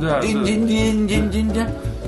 Да,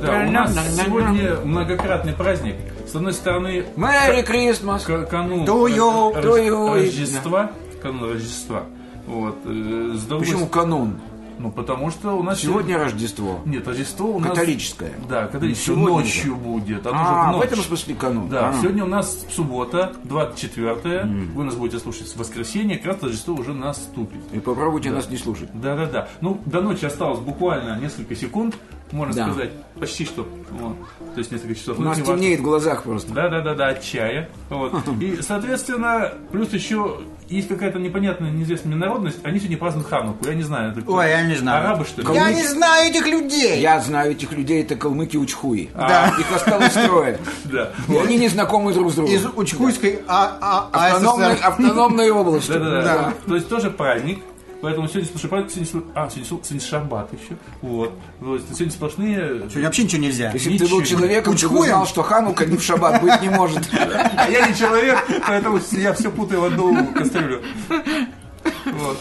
да. у нас сегодня многократный праздник. С одной стороны, Мэри Крисмас. канун you. Рождества. Канун Рождества. Вот. э, С другой Почему канун? Ну, потому что у нас Сегодня Рождество. Нет, Рождество у нас... Католическое. Да, католическое. Сегодня Ночью будет. Оно же А, в в ночь. этом смысле канун. Да, А. сегодня у нас суббота, 24 Вы нас будете слушать в воскресенье, как раз Рождество уже наступит. И попробуйте нас не слушать. Да-да-да. Ну, до ночи осталось буквально несколько секунд, можно Да. сказать. Почти что. Вот. То есть несколько часов. У Ну, нас не важно. темнеет в глазах просто. Да, да, да, да, от чая. Вот. И, соответственно, плюс еще есть какая-то непонятная, неизвестная мне народность. Они сегодня празднуют Хануку. Я не знаю. это кто? Ой, я не знаю. Арабы, что ли? Я не знаю этих людей. Я знаю этих людей, это калмыки учхуи. Да. Их осталось трое. Да. И они не знакомы друг с другом. Из Учкуйской а, а, Автономной, области. Да, да. Да. То есть тоже праздник. Поэтому сегодня сплошной праздник, сегодня, а, сегодня, сегодня шаббат еще. Вот. То есть сегодня сплошные... Сегодня вообще ничего нельзя. Если бы ты был Ничего. человеком, ты знал, что Ханука не в шаббат быть не может. А я не человек, поэтому я все путаю в одну кастрюлю. Вот.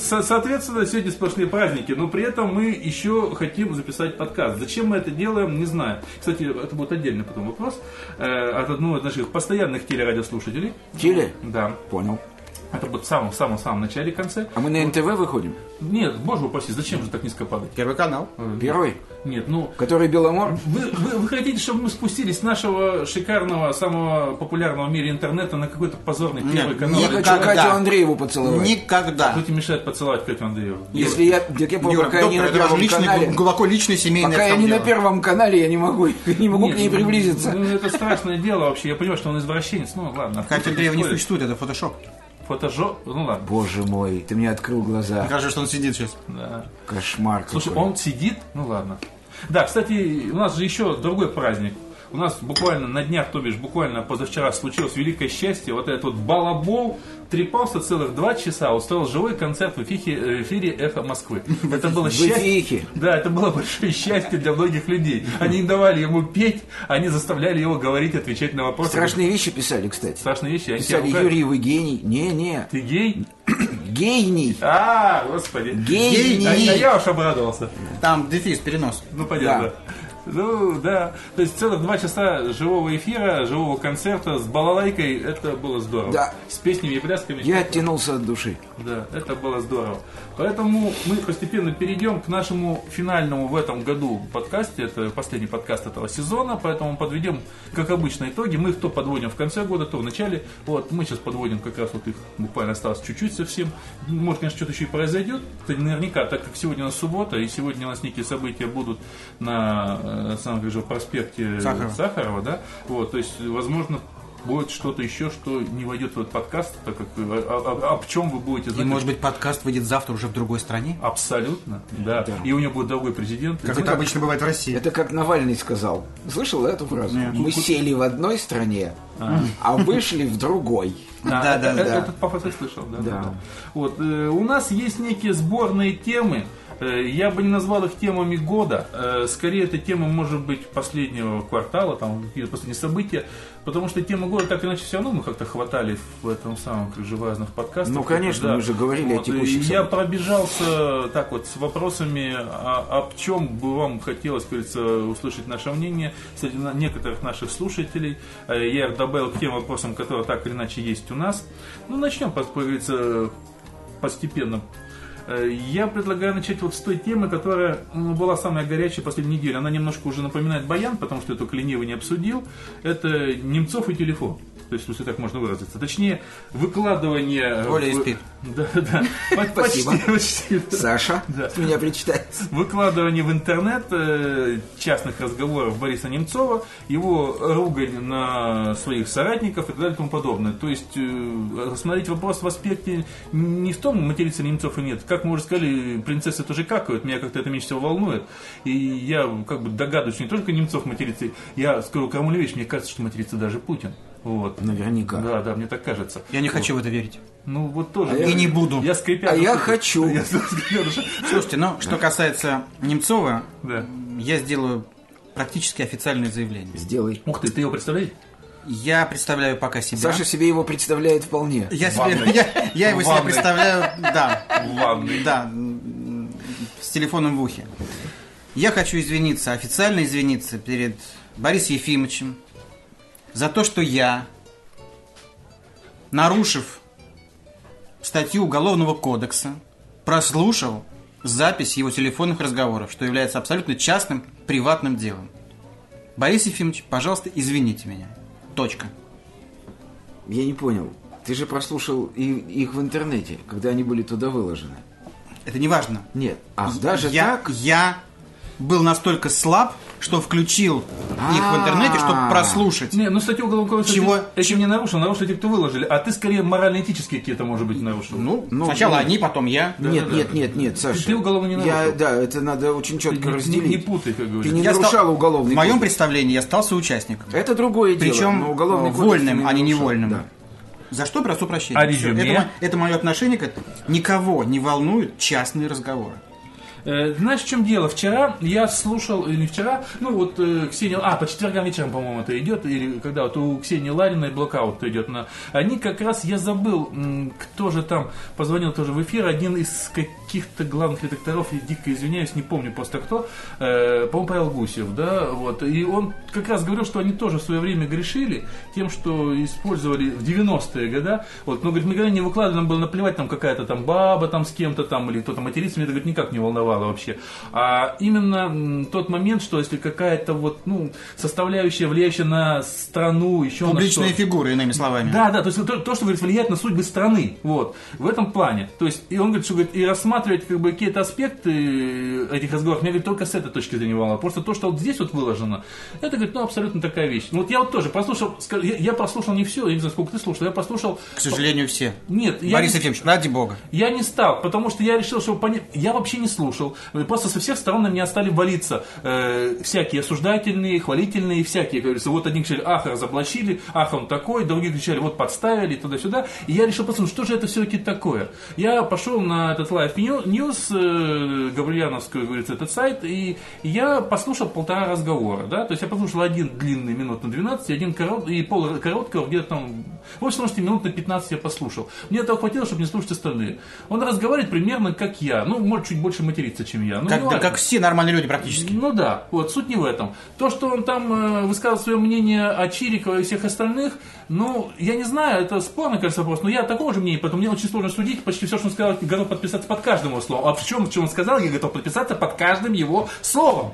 Со- Соответственно, сегодня сплошные праздники, но при этом мы еще хотим записать подкаст. Зачем мы это делаем, не знаю. Кстати, это будет отдельный потом вопрос э, от одного из наших постоянных телерадиослушателей. Теле? Да, Понял. Это будет в самом-самом-самом начале конце. А мы на НТВ выходим? Нет, боже упаси, зачем же так низко падать? Первый канал. Первый? Нет, ну, Который Беломор? Вы, вы- вы хотите, чтобы мы спустились с нашего шикарного, самого популярного в мире интернета на какой-то позорный первый канал? Я Никогда. хочу Катю Андрееву поцеловать. Никогда. Кто тебе мешает поцеловать Катю Андрееву? Если я, так я помню, Юра, пока я не на первом личный, канале, глубоко личный семейный пока я не на дело. первом канале, я не могу, не могу Нет, к ней ну, приблизиться. Ну, это страшное дело вообще. Я понимаю, что он извращенец. Ну, ладно. Катя Андреева не существует, это фотошоп. Фотожо... Ну, ладно. Боже мой, ты мне открыл глаза. Кажется, что он сидит сейчас. Да. Кошмар Слушай, какой. он сидит? Ну, ладно. Да, кстати, у нас же еще другой праздник. У нас буквально на днях, то бишь буквально позавчера случилось великое счастье. Вот этот вот балабол трепался целых два часа, устроил живой концерт в эфире, в эфире «Эхо Москвы». Это было счастье. Да, это было большое счастье для многих людей. Они не давали ему петь, они заставляли его говорить, отвечать на вопросы. Страшные вещи писали, кстати. Страшные вещи. Писали. Юрий, вы гений. Не-не, Ты гей? гений. А, господи. Гений. А, а я уж обрадовался. Там дефис, перенос. Ну, понятно. Ну, да. То есть целых два часа живого эфира, живого концерта с балалайкой, это было здорово. Да. С песнями и плясками. Я оттянулся от души. Да, это было здорово. Поэтому мы постепенно перейдем к нашему финальному в этом году подкасте. Это последний подкаст этого сезона, поэтому подведем, как обычно, итоги. Мы их то подводим в конце года, то в начале. Вот, мы сейчас подводим как раз вот их буквально осталось чуть-чуть совсем. Может, конечно, что-то еще и произойдет. Кстати, наверняка, так как сегодня у нас суббота, и сегодня у нас некие события будут на самом же проспекте Сахарова. Сахарова, да? Вот, то есть, возможно, будет что-то еще, что не войдет в этот подкаст, так как о, о- об чем вы будете И знать. может быть подкаст выйдет завтра уже в другой стране? Абсолютно, да. И у него будет другой президент. Как это обычно бывает в России. Это как Навальный сказал. Слышал эту фразу? Нет. Мы сели в одной стране, а вышли в другой. Да, да, да. Этот пафос я слышал, да. да, Да. да. Вот, э, у нас есть некие сборные темы. Э, Я бы не назвал их темами года. Э, Скорее, это тема, может быть, последнего квартала, там, какие-то последние события. Потому что тема года так иначе все равно мы как-то хватали в этом самом, как же, в разных подкастах. Ну, конечно, мы же говорили о Вот, и текущих Я событиях. пробежался так вот с вопросами, о, об чем бы вам хотелось, говорится, услышать наше мнение среди некоторых наших слушателей. Э, Я их добавил к тем вопросам, которые так или иначе есть у нас. Ну, начнем, как постепенно. Э, Я предлагаю начать вот с той темы, которая была самая горячая последнюю неделю. Она немножко уже напоминает баян, потому что я только ленивый не обсудил. Это Немцов и телефон. То есть, если так можно выразиться. Точнее, выкладывание... Оля и спит. Да, да. Спасибо. почти. Саша, Да. с меня причитается. Выкладывание в интернет э, частных разговоров Бориса Немцова, его ругань на своих соратников и так далее и тому подобное. То есть э, рассмотреть вопрос в аспекте не в том, матерится Немцов или нет. Как мы уже сказали, принцессы тоже какают, меня как-то это меньше всего волнует. И я как бы догадываюсь, не только Немцов матерится, я скажу крамольную вещь, мне кажется, что матерится даже Путин. Вот. Наверняка. Да, да, мне так кажется. Я не хочу в это верить. Ну вот тоже. А я- И не буду. Я скрипя. А я хочу. Я Слушайте, ну, что касается Немцова, Да. я сделаю практически официальное заявление. Сделай. Ух ты, ты его представляешь? Я представляю пока себя. Саша себе его представляет вполне. я, себе, я, я его себе представляю, да, В ванной. да, с телефоном в ухе. Я хочу извиниться, официально извиниться перед Борисом Ефимовичем за то, что я, нарушив статью Уголовного кодекса, прослушал запись его телефонных разговоров, что является абсолютно частным, приватным делом. Борис Ефимович, пожалуйста, извините меня. Точка. Я не понял. Ты же прослушал и- их в интернете, когда они были туда выложены. Это не важно. Нет. Ах, даже я, так? Я был настолько слаб, что включил их в интернете, чтобы А. прослушать. Не, ну статью уголовного кодекса Чего? этим не нарушил, нарушили те, кто выложили. А ты скорее морально-этические какие-то, может быть, нарушил. Ну, Ну, сначала ну, они, потом я. нет, нет, нет, нет, Саша. ты уголовно не Я, нарушил. да, это надо очень Ты четко не, разделить. не- не путай, как Ты говорится. не Я нарушал уголовный В моем представлении я стал соучастником. Это другое дело. Причем вольным, ты не а не невольным. За что прошу прощения. А резюме? Это, это мое отношение к этому. Никого не волнуют частные разговоры. Э, знаешь, в чем дело? Вчера я слушал, или не вчера, ну вот э, Ксения, а, по четвергам вечером, по-моему, это идет, или когда вот у Ксении Лариной блокаут идет, на, они как раз, я забыл, кто же там позвонил тоже в эфир, один из каких-то главных редакторов, я дико извиняюсь, не помню просто кто, э, по-моему, Павел Гусев, да, вот, и он как раз говорил, что они тоже в свое время грешили тем, что использовали в 90-е годы, вот, но, говорит, никогда не выкладывали, нам было наплевать, там какая-то там баба там с кем-то там, или кто-то матерится, меня это, говорит, никак не волновало вообще. А именно тот момент, что если какая-то вот, ну, составляющая, влияющая на страну, еще на Публичные что фигуры, иными словами. да, да, то есть то, то, что говорит, влияет на судьбы страны. Вот. В этом плане. То есть, и он говорит, что говорит, и рассматривать как бы, какие-то аспекты этих разговоров, меня говорит, только с этой точки зрения волновало. Просто то, что вот здесь вот выложено, это, говорит, ну, абсолютно такая вещь. Ну, вот я вот тоже послушал, я, я прослушал не все, я не знаю, сколько ты слушал, я послушал... К сожалению, все. Нет, я Борис не- Ефимович, ради бога. я не стал, потому что я решил, что. Я вообще не слушал. Просто со всех сторон на меня стали валиться э, всякие осуждательные, хвалительные, всякие. Как говорится, вот одни кричали, ах, разоблачили, ах, он такой, другие кричали, вот подставили, туда-сюда. И я решил посмотреть, что же это все-таки такое. Я пошел на этот Live News, э, Гавриляновскую, говорится, этот сайт, и я послушал полтора разговора. Да? То есть я послушал один длинный минут на 12, и один корот, и пол короткого где-то там, в общем, что минут на 15 я послушал. Мне этого хватило, чтобы не слушать остальные. Он разговаривает примерно как я. Ну, может, чуть больше материться, чем я. Ну, Как, не да, как все нормальные люди практически. Ну да, вот суть не в этом. То, что он там э, высказывал свое мнение о Чирикове и всех остальных, ну, я не знаю, это спорный, кажется, вопрос, но я такого же мнения, поэтому мне очень сложно судить, почти все, что он сказал, готов подписаться под каждым его словом. А в чем, в чем он сказал, я готов подписаться под каждым его словом.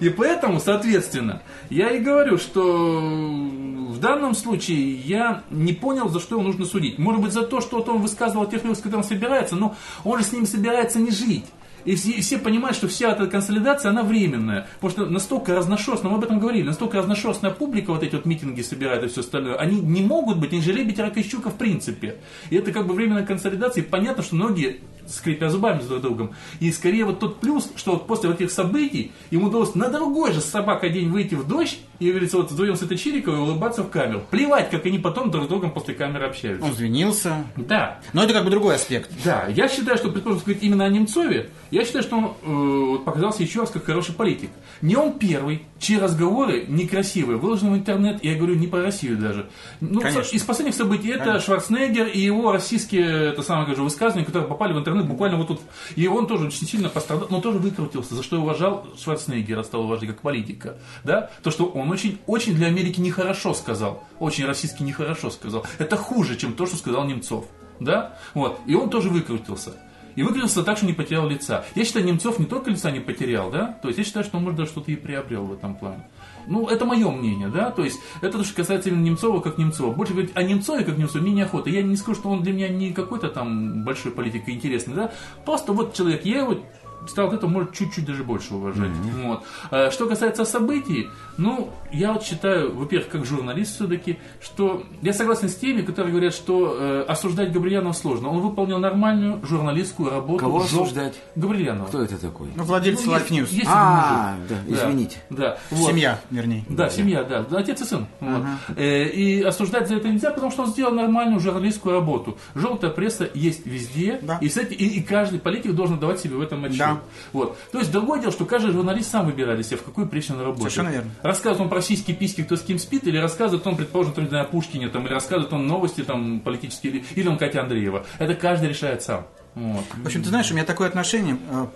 И поэтому, соответственно, я и говорю, что в данном случае я не понял, за что его нужно судить. Может быть, за то, что вот он высказывал тех людях, с которыми он собирается, но он же с ними собирается не жить. И все, и все понимают, что вся эта консолидация, она временная. Потому что настолько разношерстная, мы об этом говорили, настолько разношерстная публика вот эти вот митинги собирает и все остальное, они не могут быть, они жеребить Ракощука в принципе. И это как бы временная консолидация, и понятно, что многие скрипя зубами друг с другом. И скорее вот тот плюс, что вот после вот этих событий ему удалось на другой же собака день выйти в дождь и, говорится, вот вдвоем с этой Чириковой улыбаться в камеру. Плевать, как они потом друг с другом после камеры общаются. Он извинился. Да, Но это как бы другой аспект. да, я считаю, что, предположим, сказать именно о Немцове, я считаю, что он э, показался еще раз как хороший политик. Не он первый, чьи разговоры некрасивые, выложены в интернет, я говорю не про Россию даже. Ну, Конечно. из последних событий это Шварценеггер и его российские, это самое, скажу, высказывания, которые попали в интернет буквально вот тут. И он тоже очень сильно пострадал, но тоже выкрутился, за что уважал Шварценеггера, стал уважать как политика. Да? То, что он очень, очень для Америки нехорошо сказал, очень российски нехорошо сказал. Это хуже, чем то, что сказал Немцов. Да? Вот. И он тоже выкрутился. и выкрутился так, что не потерял лица. Я считаю, Немцов не только лица не потерял, да, то есть я считаю, что он, может, даже что-то и приобрел в этом плане. Ну, это мое мнение, да, то есть это то, что касается именно Немцова как Немцова. Больше говорить о Немцове как Немцове мне неохота. Я не скажу, что он для меня не какой-то там большой политик и интересный, да, просто вот человек, я его стал это может чуть-чуть даже больше уважать. Вот. А Что касается событий, ну, я вот считаю, во-первых, как журналист все-таки, что я согласен с теми, которые говорят, что э, осуждать Габрилянова сложно. Он выполнил нормальную журналистскую работу. Кого Жел- осуждать? Габрилянова. Кто это такой? Ну, владелец Ну, Life News. есть А, да, извините. Да, вот. Семья, вернее. Да, семья, да. Да, Отец и сын. Вот. Э, И осуждать за это нельзя, потому что он сделал нормальную журналистскую работу. Желтая пресса есть везде, Да. и, с эти- и, и каждый политик должен давать себе в этом отчет. Да. Вот. То есть другое дело, что каждый журналист сам выбирает себе, в какую прессе он работает. Совершенно верно. Рассказывает он про сиськи, письки, кто с кем спит, или рассказывает он, предположим, там, о Пушкине, там, или рассказывает он новости там, политические, или, он Катя Андреева. Это каждый решает сам. Вот. В общем, ты знаешь, у меня такое отношение. э,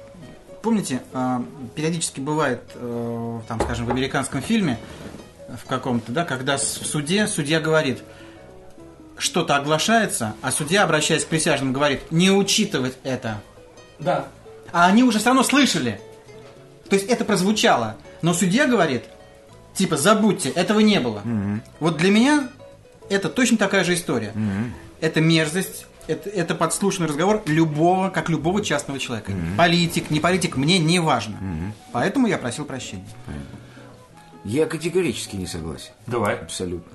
Помните, э, периодически бывает, э, там, скажем, в американском фильме, в каком-то, да, когда в суде судья говорит, что-то оглашается, а судья, обращаясь к присяжным, говорит, не учитывать это. Да. А они уже все равно слышали. То есть это прозвучало. Но судья говорит, типа, забудьте, этого не было. Вот для меня это точно такая же история. Это мерзость, это, это подслушанный разговор любого, как любого частного человека. Политик, не политик, мне не важно. Поэтому я просил прощения. Я категорически не согласен. Давай. Абсолютно.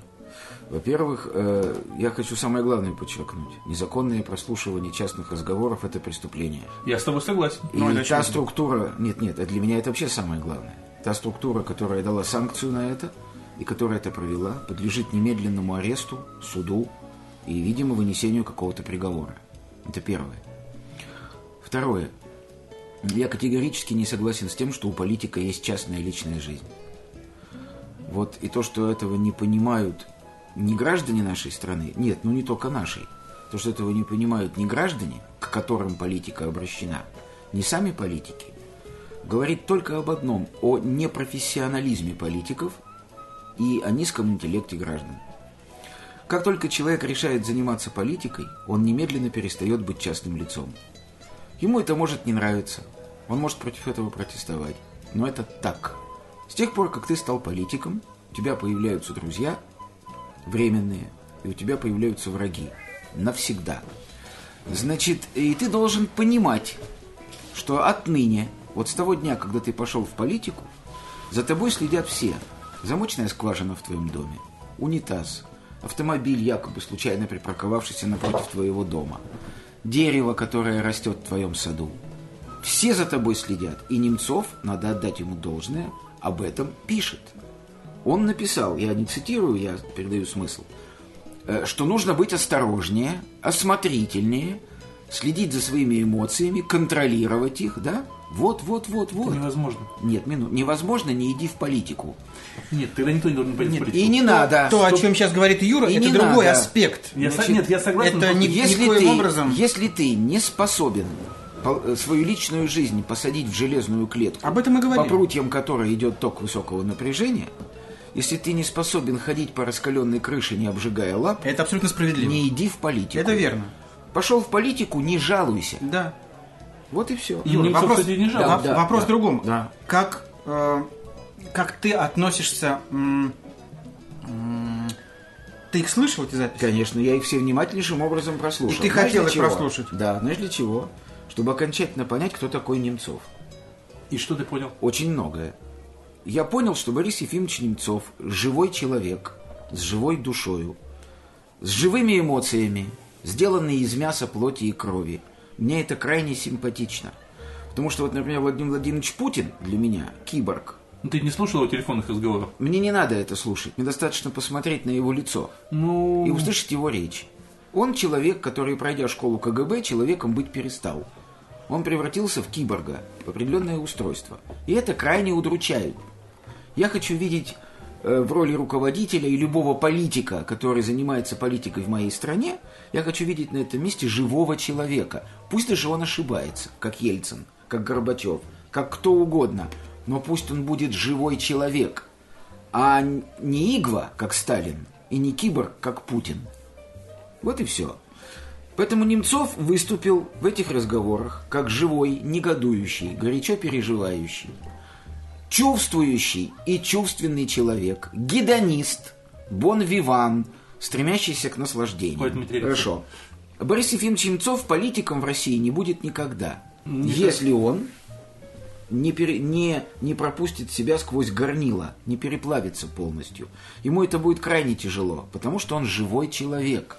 Во-первых, э, я хочу самое главное подчеркнуть. Незаконное прослушивание частных разговоров – это преступление. Я с тобой согласен. И Ну, это та структура, нет, нет, для меня это вообще самое главное. Та структура, которая дала санкцию на это и которая это провела, подлежит немедленному аресту, суду и, видимо, вынесению какого-то приговора. Это первое. Второе. Я категорически не согласен с тем, что у политика есть частная личная жизнь. Вот и то, что этого не понимают не граждане нашей страны, нет, ну не только нашей, то, что этого не понимают не граждане, к которым политика обращена, не сами политики, говорит только об одном, о непрофессионализме политиков и о низком интеллекте граждан. Как только человек решает заниматься политикой, он немедленно перестает быть частным лицом. Ему это может не нравиться, он может против этого протестовать, но это так. С тех пор, как ты стал политиком, у тебя появляются друзья временные, и у тебя появляются враги навсегда. Значит, и ты должен понимать, что отныне, вот с того дня, когда ты пошел в политику, за тобой следят все. Замочная скважина в твоем доме, унитаз, автомобиль, якобы случайно припарковавшийся напротив твоего дома, дерево, которое растет в твоем саду. Все за тобой следят, и Немцов, надо отдать ему должное, об этом пишет. Он написал, я не цитирую, я передаю смысл, э, что нужно быть осторожнее, осмотрительнее, следить за своими эмоциями, контролировать их, да? Вот, вот, вот, вот. Невозможно. Нет, мину, невозможно, не иди в политику. Нет, тогда никто не должен пойти в Нет, политику. и не надо. То, о чем сейчас говорит Юра, И это не другой надо. аспект. Я со- Значит, нет, я согласен. это не- если никоим ты, образом. если ты не способен по- э, свою личную жизнь посадить в железную клетку, Об этом и говорили. по прутьям которой идет ток высокого напряжения, если ты не способен ходить по раскаленной крыше, не обжигая лап, Это абсолютно справедливо. не иди в политику. Это верно. Пошел в политику, не жалуйся. Да. Вот и все. Юра, Немцов, вопрос, кстати, не да, жалуется. Да, вопрос да, в другом. да. Как, э, как ты относишься... м, м, ты их слышал, эти записи? Конечно, я их все внимательнейшим образом прослушал. И ты Знаешь, хотел их чего? прослушать? Да, знаешь для чего? Чтобы окончательно понять, кто такой Немцов. И что ты понял? Очень многое. Я понял, что Борис Ефимович Немцов – живой человек, с живой душою, с живыми эмоциями, сделанный из мяса, плоти и крови. Мне это крайне симпатично. Потому что, вот, например, Владимир Владимирович Путин для меня – киборг. Ну, ты не слушал его телефонных разговоров? Мне не надо это слушать, мне достаточно посмотреть на его лицо Ну... и услышать его речь. Он человек, который, пройдя школу КГБ, человеком быть перестал. Он превратился в киборга, в определенное устройство. И это крайне удручает. Я хочу видеть э, в роли руководителя и любого политика, который занимается политикой в моей стране, я хочу видеть на этом месте живого человека. Пусть даже он ошибается, как Ельцин, как Горбачев, как кто угодно, но пусть он будет живой человек, а не игва, как Сталин, и не киборг, как Путин. Вот и все. Поэтому Немцов выступил в этих разговорах как живой, негодующий, горячо переживающий, чувствующий и чувственный человек, гедонист, бон-виван, стремящийся к наслаждению. Материалист. Хорошо. Борис Ефимович Немцов политиком в России не будет никогда, если он не, пере- не, не пропустит себя сквозь горнило, не переплавится полностью. Ему это будет крайне тяжело, потому что он живой человек.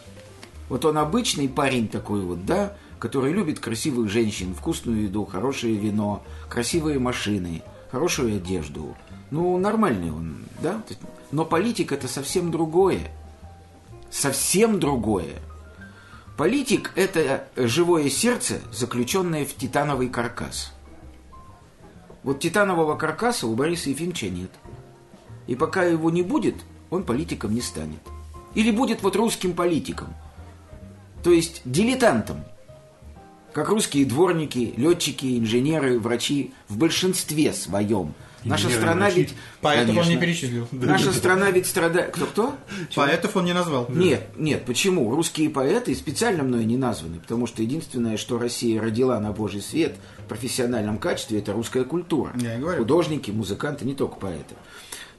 Вот он обычный парень такой вот, да, который любит красивых женщин, вкусную еду, хорошее вино, красивые машины, хорошую одежду. Ну, нормальный он, да? Но политик это совсем другое. Совсем другое. Политик – это живое сердце, заключенное в титановый каркас. Вот титанового каркаса у Бориса Ефимовича нет. И пока его не будет, он политиком не станет. Или будет вот русским политиком. То есть дилетантом. Как русские дворники, летчики, инженеры, врачи в большинстве своем. Наша Инженеры, страна врачи. ведь... Поэтому он не Конечно. перечислил. Наша страна ведь страдает... Кто-кто? Поэтов он не назвал. Нет, нет, почему? Русские поэты специально мной не названы, потому что единственное, что Россия родила на Божий свет в профессиональном качестве, это русская культура. Я и говорю. Художники, музыканты, не только поэты.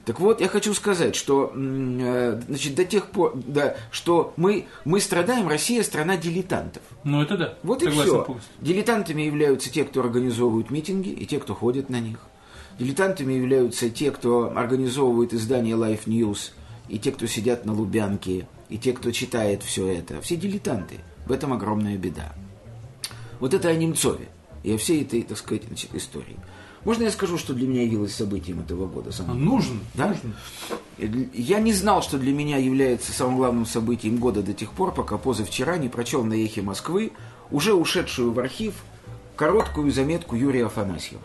Так вот, я хочу сказать, что э, значит, до тех пор, да, что мы, мы страдаем, Россия страна дилетантов. Ну, это да. Вот и Согласен все. полностью. Дилетантами являются те, кто организовывают митинги, и те, кто ходит на них. Дилетантами являются те, кто организовывает издание Life News, и те, кто сидят на Лубянке, и те, кто читает все это. Все дилетанты. В этом огромная беда. Вот это о Немцове и о всей этой, так сказать, значит, истории. Можно я скажу, что для меня явилось событием этого года? самым А Нужен, Да? нужен. Я не знал, что для меня является самым главным событием года до тех пор, пока позавчера не прочел на эхе Москвы, уже ушедшую в архив, короткую заметку Юрия Афанасьева.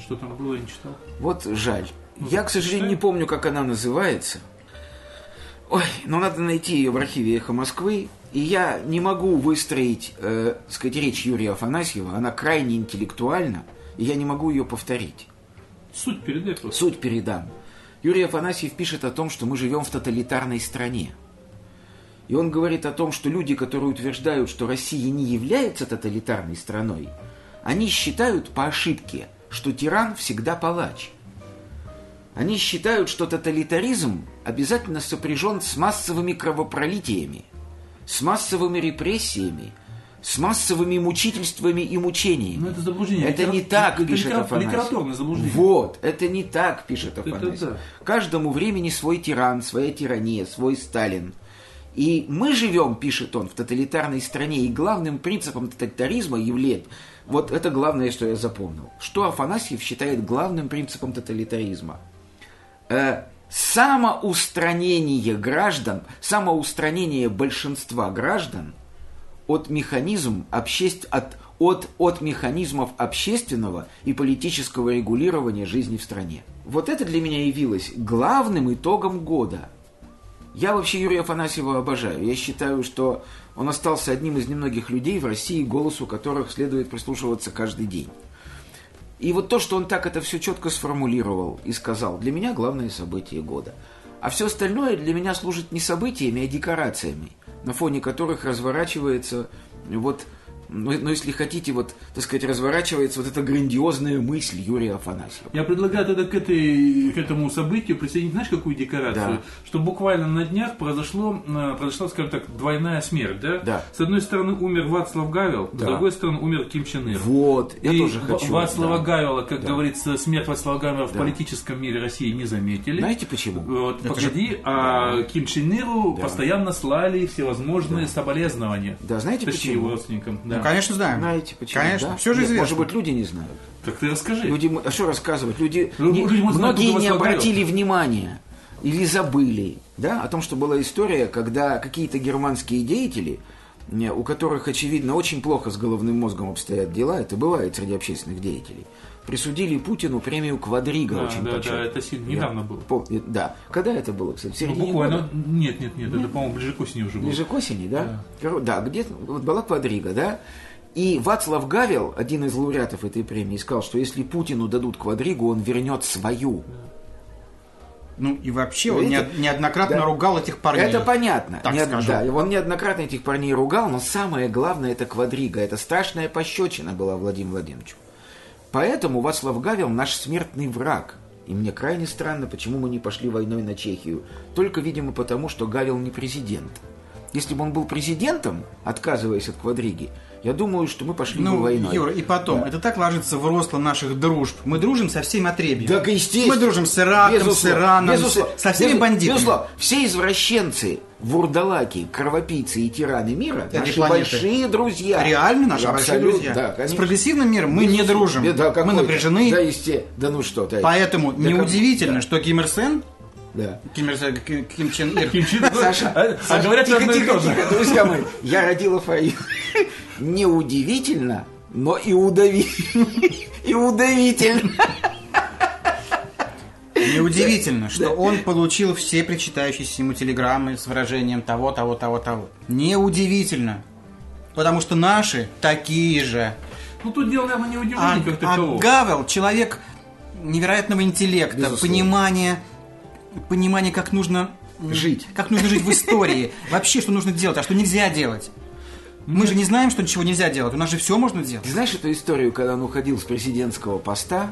Что там было, я не читал. Вот жаль. Я, к сожалению, не помню, как она называется. Ой, но надо найти ее в архиве «Эхо Москвы». И я не могу выстроить, э, сказать, речь Юрия Афанасьева. Она крайне интеллектуальна, и я не могу ее повторить. Суть передай просто. Суть передам. Юрий Афанасьев пишет о том, что мы живем в тоталитарной стране. И он говорит о том, что люди, которые утверждают, что Россия не является тоталитарной страной, они считают по ошибке, что тиран всегда палач. Они считают, что тоталитаризм обязательно сопряжен с массовыми кровопролитиями, с массовыми репрессиями, с массовыми мучительствами и мучениями. Ну, это заблуждение. Это Литера- не так, это пишет литера- Афанасьев. Литературное заблуждение. Вот, это не так, пишет Это Афанасьев. да. Каждому времени свой тиран, своя тирания, свой Сталин. И мы живем, пишет он, в тоталитарной стране, и главным принципом тоталитаризма является, вот это главное, что я запомнил, что Афанасьев считает главным принципом тоталитаризма. Э, самоустранение граждан, самоустранение большинства граждан от механизм обществ... от, от, от механизмов общественного и политического регулирования жизни в стране. Вот это для меня явилось главным итогом года. Я вообще Юрия Афанасьева обожаю. Я считаю, что он остался одним из немногих людей в России, голосу которых следует прислушиваться каждый день. И вот то, что он так это все четко сформулировал и сказал, для меня главное событие года. А все остальное для меня служит не событиями, а декорациями, на фоне которых разворачивается вот, ну, ну, если хотите, вот, так сказать, разворачивается вот эта грандиозная мысль Юрия Афанасьева. Я предлагаю тогда к, этой, к этому событию присоединить, знаешь, какую декорацию? Да. Что буквально на днях произошло, э, произошла, скажем так, двойная смерть, да? Да. С одной стороны умер Вацлав Гавел, с Да. другой стороны умер Ким Чен Ир. Вот, я И тоже хочу. Вацлава да. Гавела, как Да. говорится, смерть Вацлава Гавела в Да. политическом мире России не заметили. Знаете почему? Вот, Это погоди, а Ким Чен Иру Да. постоянно слали всевозможные соболезнования. Да, знаете Точнее, почему? его родственникам. Да. Ну, конечно, знаем. Знаете почему? Конечно, да? все же Нет, известно. Может быть, люди не знают. Так ты расскажи. Люди, а что рассказывать? Люди, Ну, не- люди, многие не обратили внимания или забыли, да, о том, что была история, когда какие-то германские деятели, не, у которых, очевидно, очень плохо с головным мозгом обстоят дела, это бывает среди общественных деятелей, присудили Путину премию Квадрига Да, очень да, да, это сильно- Я недавно было. помню, да. Когда это было, кстати? В Ну, буквально. года? Нет, нет, нет, это, по-моему, ближе к осени уже было. Ближе к осени, да? Коро- Да, где-то вот была квадрига, да? И Вацлав Гавел, один из лауреатов этой премии, сказал, что если Путину дадут квадригу, он вернет свою. Ну и вообще он Видите? не- неоднократно Да. ругал этих парней. Это понятно. Так Неод- скажу. Да, он неоднократно этих парней ругал, но самое главное это квадрига. Это страшная пощечина была Владимиру Владимировичу. Поэтому Вацлав Гавел наш смертный враг. И мне крайне странно, почему мы не пошли войной на Чехию. Только, видимо, потому, что Гавел не президент. Если бы он был президентом, отказываясь от квадриги, я думаю, что мы пошли бы Ну, войной. Юра, и потом, это так ложится в русло наших дружб. Мы дружим со всеми отребьями. Так, естественно. Мы дружим с Ираком, с Безусловно. Ираном, Безусловно. со всеми Безу- бандитами. Безусловно. Все извращенцы, вурдалаки, кровопийцы и тираны мира Этой наши планеты. большие друзья. Реально наши большие друзья. Да, с прогрессивным миром мы не Безусловно. дружим. Да, мы напряжены. Да, есте... да ну что ты. Поэтому Да неудивительно, да, что Ким Ир Сен, Да. Ким, Чен Ир, Ким Чен Ир. Саша, А- а говорят тихо, тихо, тихо, друзья мои, я родила Фаину. Неудивительно, но и удивительно. И удивительно. Неудивительно, что он получил все причитающиеся ему телеграммы с выражением того, того, того, того. Неудивительно. Потому что наши такие же. Ну тут дело, наверное, не А, удивление как а такового. Гавел человек невероятного интеллекта, Безусловно. понимания, понимания, как нужно Жить. как нужно жить в истории, вообще, что нужно делать, а что нельзя делать. Мы же не знаем, что ничего нельзя делать. У нас же все можно делать. Ты знаешь эту историю, когда он уходил с президентского поста,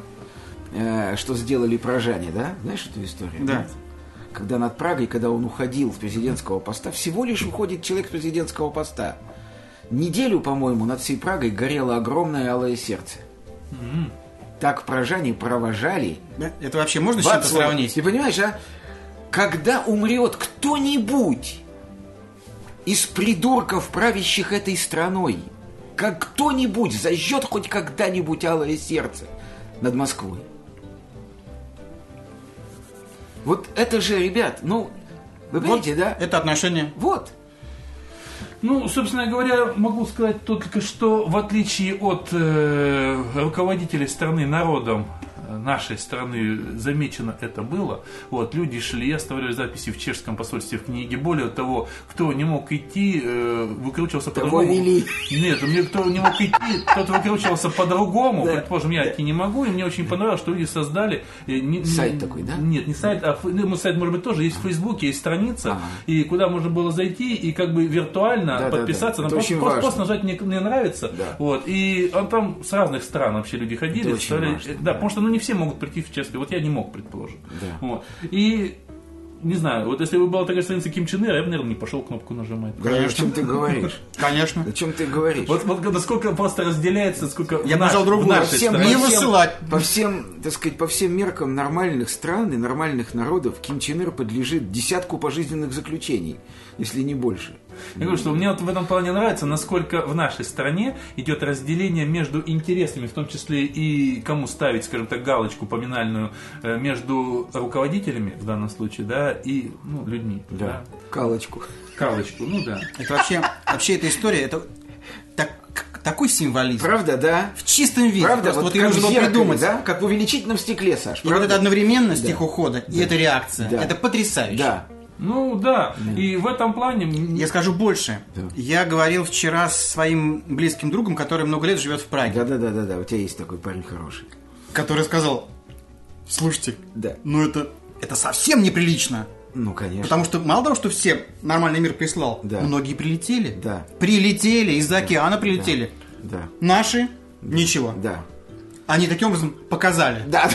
э, что сделали прожане, да? Знаешь эту историю? Да. нет? Когда над Прагой, когда он уходил с президентского поста, всего лишь уходит человек с президентского поста. Неделю, по-моему, над всей Прагой горело огромное алое сердце. Так прожане провожали. Это вообще можно с чем-то сравнить? Ты понимаешь, а? Когда умрет кто-нибудь из придурков, правящих этой страной, как кто-нибудь зажжет хоть когда-нибудь алое сердце над Москвой. Вот это же, ребят, ну, вы понимаете, да? Это отношение. Вот. Ну, собственно говоря, могу сказать только, что в отличие от э, руководителей страны народом нашей страны замечено это было. Вот, люди шли, оставляли записи в чешском посольстве в книге. Более того, кто не мог идти, э, выкручивался по-другому. вели. Нет, мне кто не мог идти, тот выкручивался по-другому. Предположим, я идти не могу, и мне очень понравилось, что люди создали... э, не- не- Сайт такой, да? Нет, не сайт, а ну, сайт, может быть, тоже есть в Фейсбуке, есть страница, Ага. и куда можно было зайти и как бы виртуально Да-да-да. подписаться. Это на просто, просто, просто нажать мне, мне нравится. Да. Вот. И он там с разных стран вообще люди ходили. Это очень важно, да, да. потому что ну, не все могут прийти в чешский. Вот я не мог, предположим. Да. Вот. И не знаю, вот если бы была такая страница Ким Чен Ира, я бы, наверное, не пошел кнопку нажимать. Да, о чем ты говоришь? Конечно. О чем ты говоришь? Вот, вот насколько просто разделяется, сколько Я наш- нажал другую. нашей всем. Не по всем- высылать. По всем, так сказать, по всем меркам нормальных стран и нормальных народов Ким Чен Ир подлежит десятку пожизненных заключений, если не больше. Я говорю, что мне вот в этом плане нравится, насколько в нашей стране идет разделение между интересами, в том числе и кому ставить, скажем так, галочку поминальную э, между руководителями в данном случае, да, и ну, людьми. Да. Калочку. Галочку, ну да. Это вообще, вообще эта история, это так- такой символизм. Правда, да? В чистом виде. Правда, Просто вот, вот как нужно зеркале, придумать. да? Как в увеличительном стекле, Саш. И вот правда? эта одновременность Да. их ухода и эта реакция, Да. это потрясающе. Да. Ну да, и в этом плане... Я скажу больше. Да. Я говорил вчера с своим близким другом, который много лет живет в Праге, Да, да, да, да, да. У тебя есть такой парень хороший. который сказал, слушайте, Да. ну это, это совсем неприлично. Ну, конечно. Потому что мало того, что все нормальный мир прислал, Да. многие прилетели. Да. Прилетели, из-за океана прилетели. Да. Наши ничего. Да. Они таким образом показали. Да.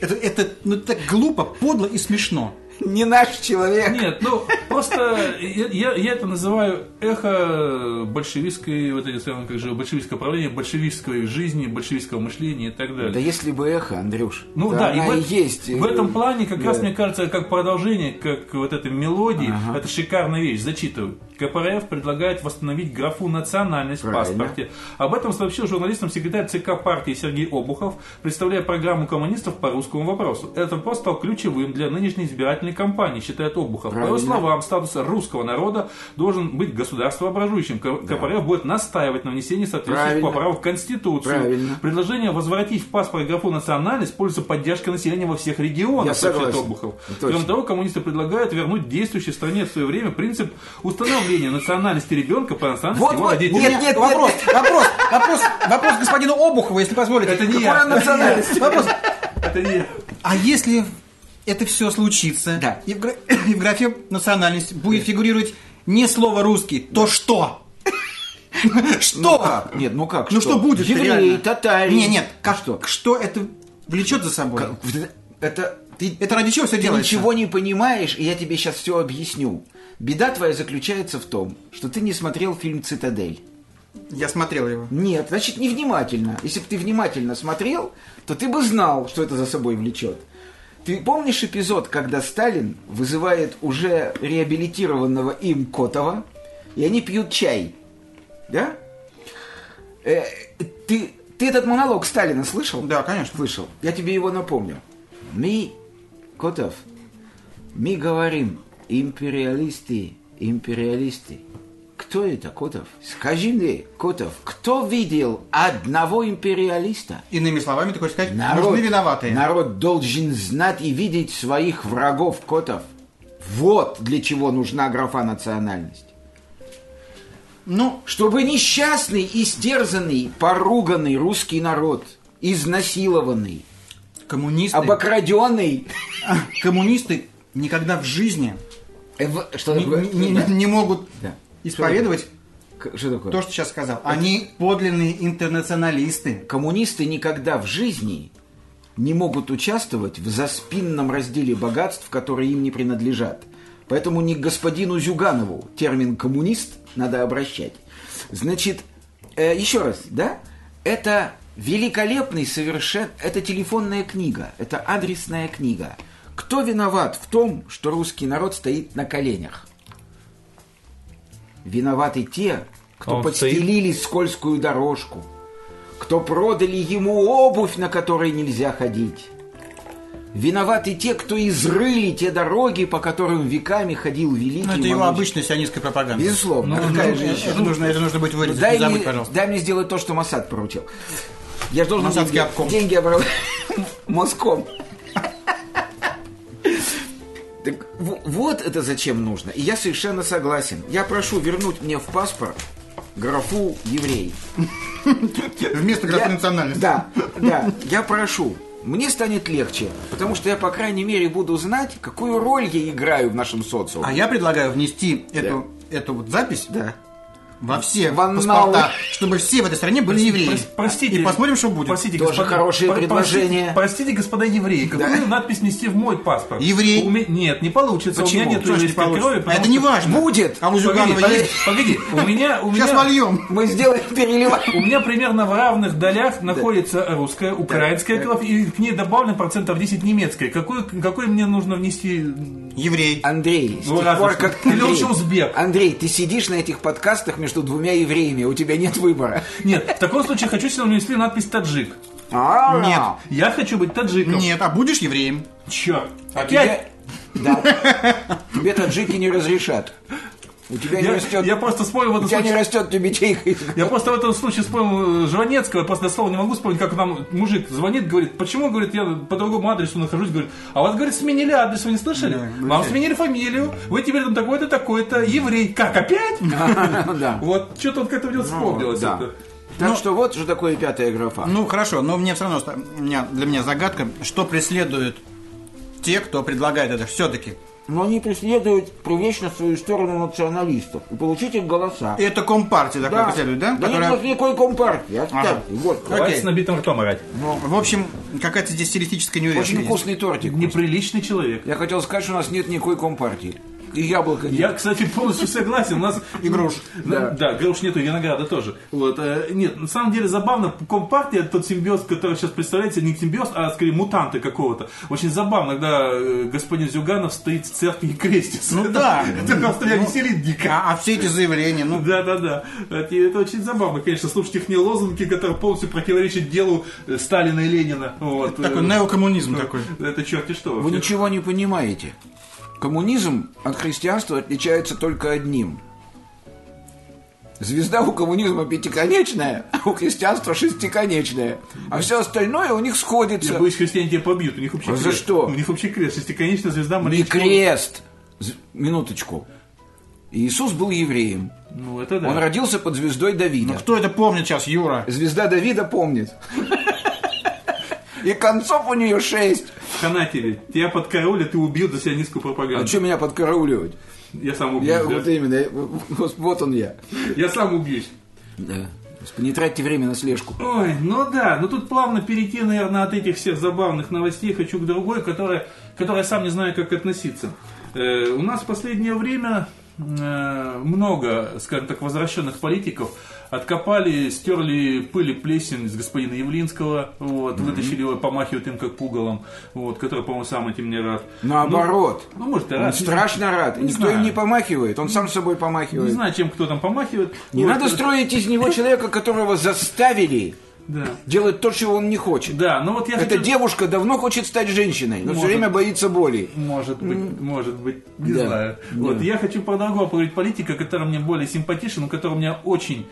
Это, это ну, так глупо, подло и смешно. Не наш человек. Нет, ну просто я, я- я это называю эхо большевистской, вот эти самые, как же, большевистское правление, большевистской жизни, большевистского мышления и так далее. Да если бы эхо, Андрюш. Ну да, и, в, и есть. в этом плане как Да. раз, мне кажется, как продолжение, как вот этой мелодии, Ага. это шикарная вещь, зачитываю. КПРФ предлагает восстановить графу «национальность» в Правильно. паспорте. Об этом сообщил журналистам секретарь ЦК партии Сергей Обухов, представляя программу коммунистов по русскому вопросу. Этот вопрос стал ключевым для нынешней избирательной кампании, считает Обухов. По его Правильно. словам, статус русского народа должен быть государствообразующим. КПРФ будет настаивать на внесении соответствующих Правильно. поправок в Конституцию. Правильно. Предложение возвратить в паспорт графу национальность пользуется поддержкой населения во всех регионах, Я согласен. Обухов. Точно. Кроме того, коммунисты предлагают вернуть действующей в стране в свое время принцип установления национальности ребенка по национальности Вот, его вот, родителей. нет, нет, вопрос, вопрос, вопрос, вопрос господину Обухову, если позволите. Это не я. он национальности? Вопрос. Это не я. А если это все случится, Да. и в, гра- и в графе национальность будет фигурировать не слово русский, то что? Ну Что? как? Нет, ну как? Ну что будет реально? татарин. Не, нет, как, что? что это влечет за собой? Как- Это ты, Это ради чего все ты делается? ничего не понимаешь, и я тебе сейчас все объясню. Беда твоя заключается в том, что ты не смотрел фильм «Цитадель». Я смотрел его. Нет, значит, невнимательно. Если бы ты внимательно смотрел, то ты бы знал, что это за собой влечет. Ты помнишь эпизод, когда Сталин вызывает уже реабилитированного им Котова, и они пьют чай? Да? Э, ты, ты этот монолог Сталина слышал? Да, конечно. Слышал. Я тебе его напомню. Мы, Котов, мы говорим, империалисты, империалисты. Кто это, Котов? Скажи мне, Котов, кто видел одного империалиста? Иными словами, ты хочешь сказать, Народ, нужны виноватые. народ должен знать и видеть своих врагов, Котов. Вот для чего нужна графа национальность. Ну, Чтобы несчастный, истерзанный, поруганный русский народ, изнасилованный, коммунисты, обокраденный, коммунисты никогда в жизни Э, в- Что не, не- не- не могут Да. Исповедовать Что такое? то, что сейчас сказал. Они подлинные интернационалисты. Коммунисты никогда в жизни не могут участвовать в заспинном разделе богатств, которые им не принадлежат. Поэтому не к господину Зюганову термин «коммунист» надо обращать. Значит, э, еще раз, да? Это великолепный совершенно... Это телефонная книга, это адресная книга. Кто виноват в том, что русский народ стоит на коленях? Виноваты те, кто Он подстелили скользкую дорожку, кто продали ему обувь, на которой нельзя ходить. Виноваты те, кто изрыли те дороги, по которым веками ходил великий Ну, это его обычная сионистская пропаганда. Безусловно. Ну, Какая ну, же еще? Это нужно, это нужно будет вырезать. Дай не забудь, мне, пожалуйста. дай мне сделать то, что Масад поручил. Я же должен Моссадский деньги, обком. деньги обрабатывать мозгом. Так в- вот это зачем нужно. И я совершенно согласен. Я прошу вернуть мне в паспорт графу еврей. Вместо графы Я- национальности. Да, да, я прошу. Мне станет легче, потому что я, по крайней мере, буду знать, какую роль я играю в нашем социуме. А я предлагаю внести эту, эту вот запись Да. Во все паспорта, чтобы все в этой стране были евреи. Прос- Простите. И посмотрим, что будет. Простите, Тоже хорошее про- предложение. Простите, господа евреи, какую надпись нести в мой паспорт? Еврей. У меня- Нет, не получится. Почему? У меня нет не еврейской крови. А это не что- важно. Будет. А у Зюганова погоди, есть? погоди, у меня, у Сейчас меня, вольем. Мы сделаем переливание. у меня примерно в равных долях находится русская, украинская кровь, и к ней добавлен процентов 10 немецкой. Какой, какой мне нужно внести? Еврей. Андрей, с Ну, тех пор, как... Или Андрей, лучше узбек. Андрей, ты сидишь на этих подкастах между двумя евреями, у тебя нет выбора. Нет, в таком случае хочу себе внести надпись таджик. А, Нет. Я хочу быть таджиком. Нет, а будешь евреем? Черт. А Опять? тебе- Да. Тебе таджики не разрешат. У тебя не Я, растет... я просто вспомнил в У этом тебя не случае... растет тюбетейка. Я просто в этом случае вспомнил э, Жванецкого, я просто дословно не могу вспомнить, как нам мужик звонит, говорит, почему, говорит, я по другому адресу нахожусь, говорит, а вас, говорит, сменили адрес, вы не слышали? Вам сменили фамилию, вы теперь там такой-то, такой-то, еврей. Как, опять? Да. Вот, что-то вот как-то мне вспомнилось да. это. Так что вот что такое пятая графа. Ну, хорошо, но мне все равно, у меня, для меня загадка, что преследуют те, кто предлагает это все-таки. Но они преследуют привлечь на свою сторону националистов и получить их голоса. Это компартия такое преследует, да? Да Которая- нет никакой компартии. Оставьте. Ага. Вот. Хватит с набитым ртом орать. В общем, какая-то здесь стилистическая Очень неуверенность. вкусный тортик. Неприличный человек. Я хотел сказать, что у нас нет никакой компартии. И яблоко нет. Я, кстати, полностью согласен. У нас И груш. Да, да груш нету, винограда тоже. Вот, э, нет, на самом деле забавно, Компартия, тот симбиоз, который сейчас представляется, не симбиоз, а скорее мутанты какого-то. Очень забавно, когда э, господин Зюганов стоит в церкви и крестится. Ну да. Это просто меня веселит дико. А, а все эти заявления, ну, Да, да, да. Это, очень забавно, конечно, слушать их не лозунги, которые полностью противоречат делу э, Сталина и Ленина. Вот. такой неокоммунизм такой. Это черти что. Вы ничего не понимаете. Коммунизм от христианства отличается только одним. Звезда у коммунизма пятиконечная, а у христианства шестиконечная. А все остальное у них Я сходится. боюсь, христиане тебя побьют. У них вообще А за крест. что? У них вообще крест. Шестиконечная звезда Не крест. Минуточку. Иисус был евреем. Ну, это да. Он родился под звездой Давида. Ну кто это помнит сейчас, Юра? Звезда Давида помнит. И концов у нее шесть. Хана тебе. Тебя подкараулят, ты убил за себя низкую пропаганду. А что меня подкарауливать? Я сам убьюсь. Я, да. вот именно, я- вот, вот он я. Я сам убьюсь. Да. Не тратьте время на слежку. Ой, ну да, ну тут плавно перейти, наверное, от этих всех забавных новостей хочу к другой, которая, которая сам не знаю, как относиться. Э, у нас в последнее время много, скажем так, возвращенных политиков откопали, стерли пыль и плесень с господина Явлинского, вот, вытащили его, помахивают им как пугалом, вот, который, по-моему, сам этим не рад. Наоборот. Ну, ну, может, и Он рад. не страшно рад. Не Никто знаю. им не помахивает. Он сам собой Не помахивает. знаю, чем кто там помахивает. Не Вот, надо э, строить из него человека, которого заставили Да. делать то, чего он не хочет. Да, ну вот я Эта хочу- девушка давно хочет стать женщиной, но все Может. время боится боли. Может быть, может быть, не Да, знаю. да. Вот я хочу про другого поговорить политика, который мне более симпатичен, у которого у меня очень,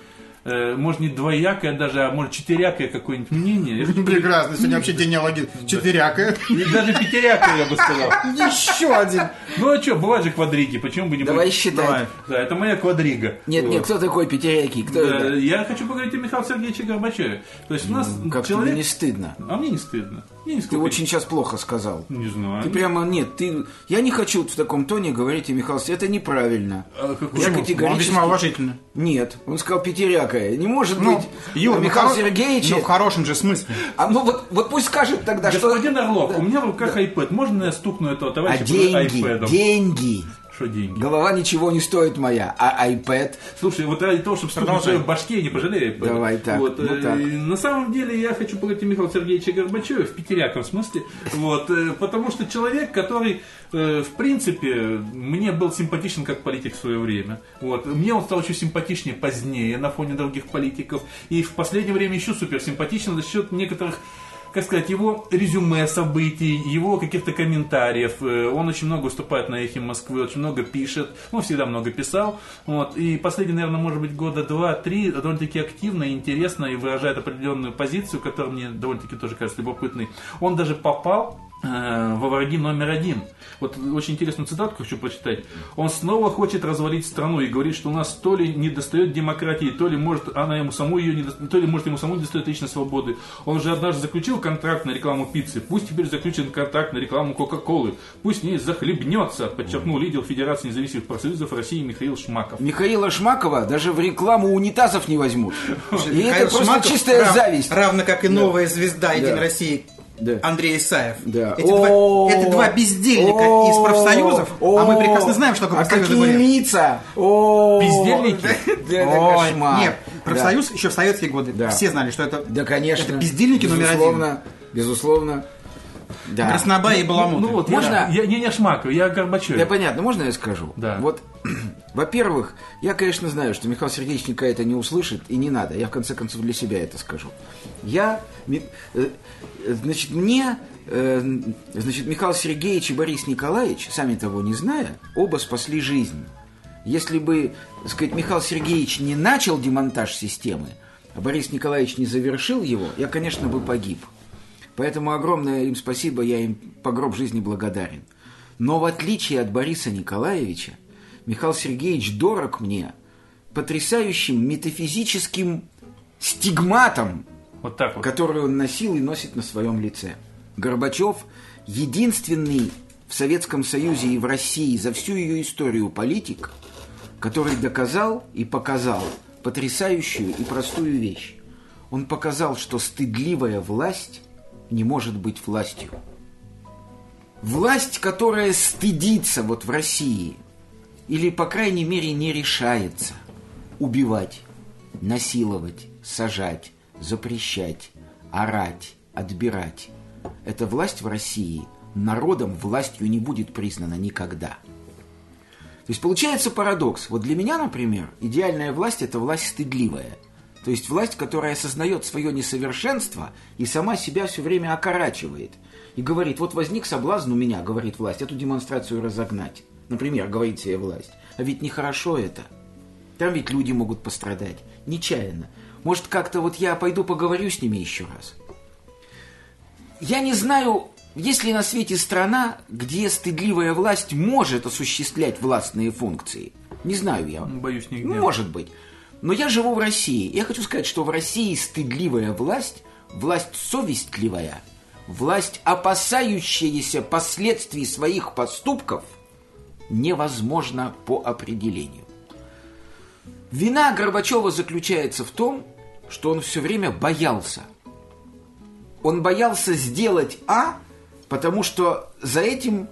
может не двоякое даже, а может четырякое какое-нибудь мнение. Прекрасно, сегодня вообще генеалогия четырякая. И даже пятерякое, я бы сказал. Еще один. Ну а что, бывают же квадриги, почему бы не Давай считать. Да, это моя квадрига. Нет, нет, кто такой Петерякий? Кто это? Я хочу поговорить о Михаиле Сергеевиче Горбачеве. То есть у нас человек... не стыдно? А мне не стыдно. Не Ты очень сейчас плохо сказал. Не знаю. Ты прямо нет, ты. Я не хочу в таком тоне говорить о Михаиле. Это неправильно. А Я? Он категорически. весьма уважительно. Нет, он сказал Петерякая. Не может Ну, быть. Юр, а ну, Михаил хоро- Сергеевич. Ну, в хорошем же смысле. А ну вот, вот пусть скажет тогда, что. Господин Орлов, у меня в руках iPad. Можно я стукну этого А товарища деньги, iPad? деньги. Что деньги? Голова ничего не стоит моя, а iPad. Слушай, вот ради того, чтобы стукнуть в башке, не пожалею. iPad. Давай так, Вот, ну э, так. На самом деле я хочу поговорить о Михаиле Сергеевиче Горбачеве, в пятеряком смысле. Вот, э, потому что человек, который, э, в принципе, мне был симпатичен как политик в свое время. Вот. Мне он стал еще симпатичнее позднее на фоне других политиков. И в последнее время еще супер симпатичен за счет некоторых как сказать, его резюме событий, его каких-то комментариев. Э, Он очень много выступает на эхе Москвы, очень много пишет. Он всегда много писал. Вот. И последние, наверное, может быть, года два-три довольно-таки активно и интересно и выражает определенную позицию, которая мне довольно-таки тоже кажется любопытной. Он даже попал во враги номер один. Вот очень интересную цитатку хочу прочитать. Он снова хочет развалить страну и говорит, что у нас то ли не достает демократии, то ли может она ему саму ее не до- то ли может ему саму не достает личной свободы. Он же однажды заключил контракт на рекламу пиццы. Пусть теперь заключен контракт на рекламу Кока-Колы. Пусть не захлебнется, подчеркнул лидер Федерации независимых профсоюзов России Михаил Шмаков. Михаила Шмакова даже в рекламу унитазов не возьмут. И это просто чистая зависть. Равно как и новая звезда Единой. России Да. Андрей Исаев. Да. Эти, два, О, это два бездельника о, из профсоюзов, а мы прекрасно знаем, что такое А профсоюзы какие были. лица? О, Бездельники? Кошмар. Нет, профсоюз еще в советские годы. Да. Все знали, что это, Да, конечно. это бездельники номер один. Безусловно, Да. Краснобаи и баламуты. Ну вот, Можно- я, я не, не Шмаков, я Горбачев. Да, понятно, можно я скажу? Да. Вот, во-первых, я, конечно, знаю, что Михаил Сергеевич никогда это не услышит, и не надо. Я, в конце концов, для себя это скажу. Я, э, значит, мне, э, значит, Михаил Сергеевич и Борис Николаевич, сами того не зная, оба спасли жизнь. Если бы, так сказать, Михаил Сергеевич не начал демонтаж системы, а Борис Николаевич не завершил его, я, конечно, бы погиб. Поэтому огромное им спасибо, я им по гроб жизни благодарен. Но в отличие от Бориса Николаевича, Михаил Сергеевич дорог мне потрясающим метафизическим стигматом, Вот так вот. который он носил и носит на своем лице. Горбачев – единственный в Советском Союзе и в России за всю ее историю политик, который доказал и показал потрясающую и простую вещь. Он показал, что стыдливая власть не может быть властью. Власть, которая стыдится вот в России, или, по крайней мере, не решается убивать, насиловать, сажать, запрещать, орать, отбирать. Эта власть в России народом властью не будет признана никогда. То есть получается парадокс. Вот для меня, например, идеальная власть – это власть стыдливая. То есть власть, которая осознает свое несовершенство и сама себя все время окорачивает. И говорит, вот возник соблазн у меня, говорит власть, эту демонстрацию разогнать. Например, говорит себе власть. А ведь нехорошо это. Там ведь люди могут пострадать. Нечаянно. Может, как-то вот я пойду поговорю с ними еще раз. Я не знаю, есть ли на свете страна, где стыдливая власть может осуществлять властные функции. Не знаю я. Боюсь, нигде. Может быть. Но я живу в России. Я хочу сказать, что в России стыдливая власть, власть совестливая, власть, опасающаяся последствий своих поступков, невозможна по определению. Вина Горбачева заключается в том, что он все время боялся. Он боялся сделать А, потому что за этим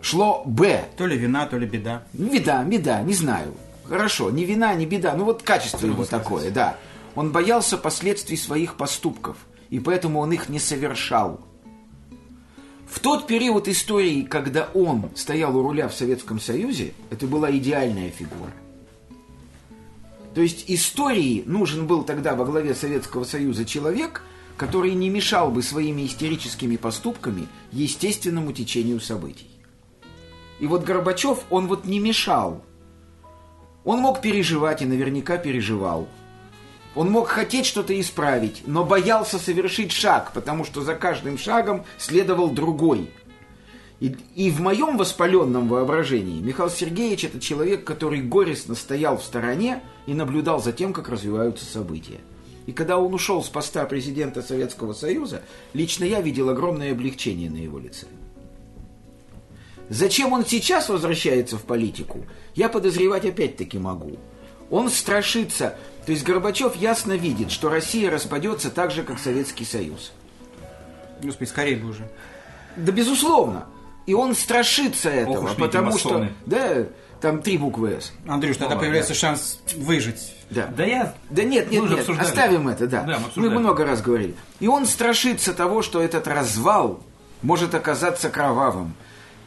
шло Б. То ли вина, то ли беда. Беда, беда, не знаю. Хорошо, не вина, не беда. Ну вот качество его такое, да. Он боялся последствий своих поступков, и поэтому он их не совершал. В тот период истории, когда он стоял у руля в Советском Союзе, это была идеальная фигура. То есть истории нужен был тогда во главе Советского Союза человек, который не мешал бы своими истерическими поступками естественному течению событий. И вот Горбачев, он вот не мешал. Он мог переживать и наверняка переживал. Он мог хотеть что-то исправить, но боялся совершить шаг, потому что за каждым шагом следовал другой. И, и в моем воспаленном воображении Михаил Сергеевич это человек, который горестно стоял в стороне и наблюдал за тем, как развиваются события. И когда он ушел с поста президента Советского Союза, лично я видел огромное облегчение на его лице. Зачем он сейчас возвращается в политику, я подозревать опять-таки могу. Он страшится, то есть Горбачев ясно видит, что Россия распадется так же, как Советский Союз. Господи, скорее бы уже. Да безусловно. И он страшится этого, эти потому что... Да, там три буквы «С». Андрюш, тогда Ладно, появляется шанс выжить. Да. Да я... Да нет, нет, нет, обсуждали. оставим это, да. Да, мы мы много раз говорили. И он страшится того, что этот развал может оказаться кровавым.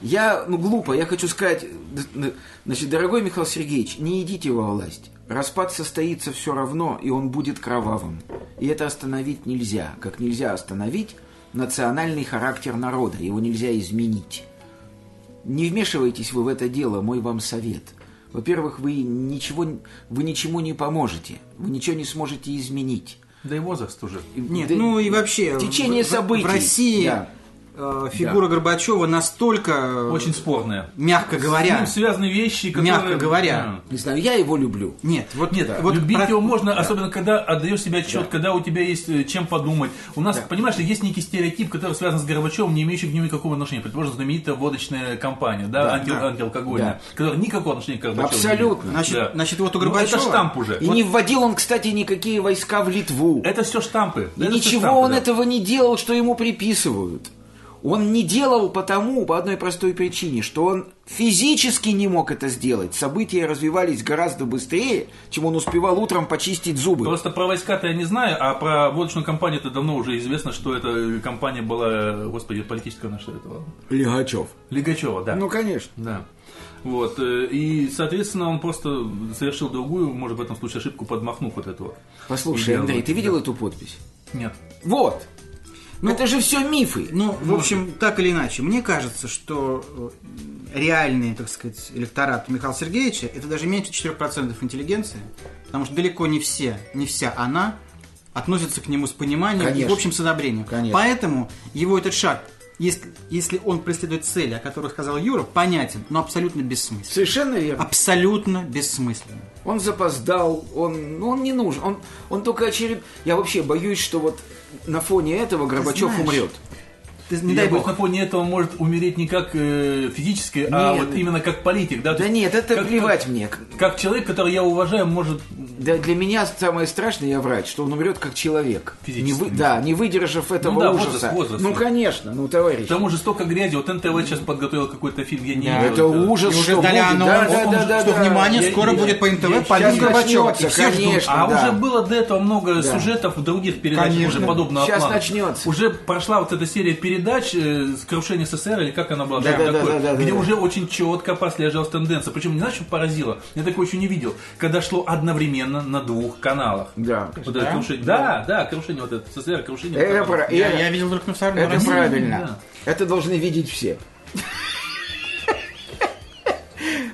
Я, ну, глупо, я хочу сказать, значит, дорогой Михаил Сергеевич, не идите во власть. Распад состоится все равно, и он будет кровавым. И это остановить нельзя, как нельзя остановить национальный характер народа, его нельзя изменить. Не вмешивайтесь вы в это дело, мой вам совет. Во-первых, вы ничего, вы ничему не поможете, вы ничего не сможете изменить. Да и возраст уже. Нет, Да- ну и вообще... Течение в- в- событий. В России Да. Э, фигура Горбачева настолько... э, Очень спорная. Мягко С говоря. ним связаны вещи, которые... Мягко говоря. Не знаю, я его люблю. Нет, вот Нет, вот любить про- его можно, особенно когда отдаешь себе отчет, когда у тебя есть э, чем подумать. У нас, Да. понимаешь, есть некий стереотип, который связан с Горбачевым, не имеющий к нему никакого отношения. Предположим, знаменитая водочная компания, да, Да, анти- да. антиалкогольная, Да. которая никакого отношения к Горбачеву Абсолютно. не. Значит- значит, вот у Ну, Горбачева- это штамп уже. И не вводил он, кстати, никакие войска в Литву. Это все штампы. И Это ничего штампы, он да. этого не делал, что ему приписывают. Он не делал потому, по одной простой причине, что он физически не мог это сделать. События развивались гораздо быстрее, чем он успевал утром почистить зубы. Просто про войска-то я не знаю, а про водочную компанию это давно уже известно, что эта компания была, господи, политическая наша этого. Легачев. Лигачева, да. Ну, конечно. Да. Вот. э, И, соответственно, он просто совершил другую, может, в этом случае ошибку, подмахнув вот эту вот. Послушай. Андрей, ты видел эту подпись? Нет. Вот. Это же все мифы. Ну, в общем, так или иначе, мне кажется, что э, реальный, так сказать, электорат Михаила Сергеевича это даже меньше 4% интеллигенции, потому что далеко не все, не вся она относится к нему с пониманием и, Конечно. в общем, с одобрением. Конечно. Поэтому его этот шаг, если, если он преследует цели, о которых сказал Юра, понятен, но абсолютно бессмыслен. Совершенно верно. Абсолютно бессмысленно. Он запоздал, он, ну, он не нужен. Он, он только очеред... Я вообще боюсь, что вот на фоне этого Горбачев знаешь, умрет. Ты, не Не дай бог. на фоне этого может умереть не как э, физически, а Нет. вот именно как политик. Да, Да есть нет, это как- плевать мне. Как человек, который я уважаю, может... Да, для меня самое страшное, я врач, что он умрет как человек. Физически. Не вы- да, не выдержав этого да, ужаса. возраст, возраст. Ну, конечно, ну, товарищ. К тому же столько грязи. Вот НТВ сейчас подготовил какой-то фильм, я не Да, видел это ужас, уже что дали будет. анонс, Да, да, да, да, что, да. внимание, Я- скоро я- будет по НТВ все ждут. конечно. А да. уже было до этого много Да. сюжетов в других передачах уже подобного Сейчас начнется. Уже прошла вот эта серия передач э, с крушения СССР, или как она была, Да, да, да, такое, да, да, где да. уже очень четко прослеживалась тенденция. Причем, не знаешь, что поразило? Я такого еще не видел. Когда шло одновременно на двух каналах. Да. Вот это крушение. Да, да, крушение вот это СССР, крушение. Это, вот это. про- Я, я видел только на втором. это правильно. да. Это должны видеть все.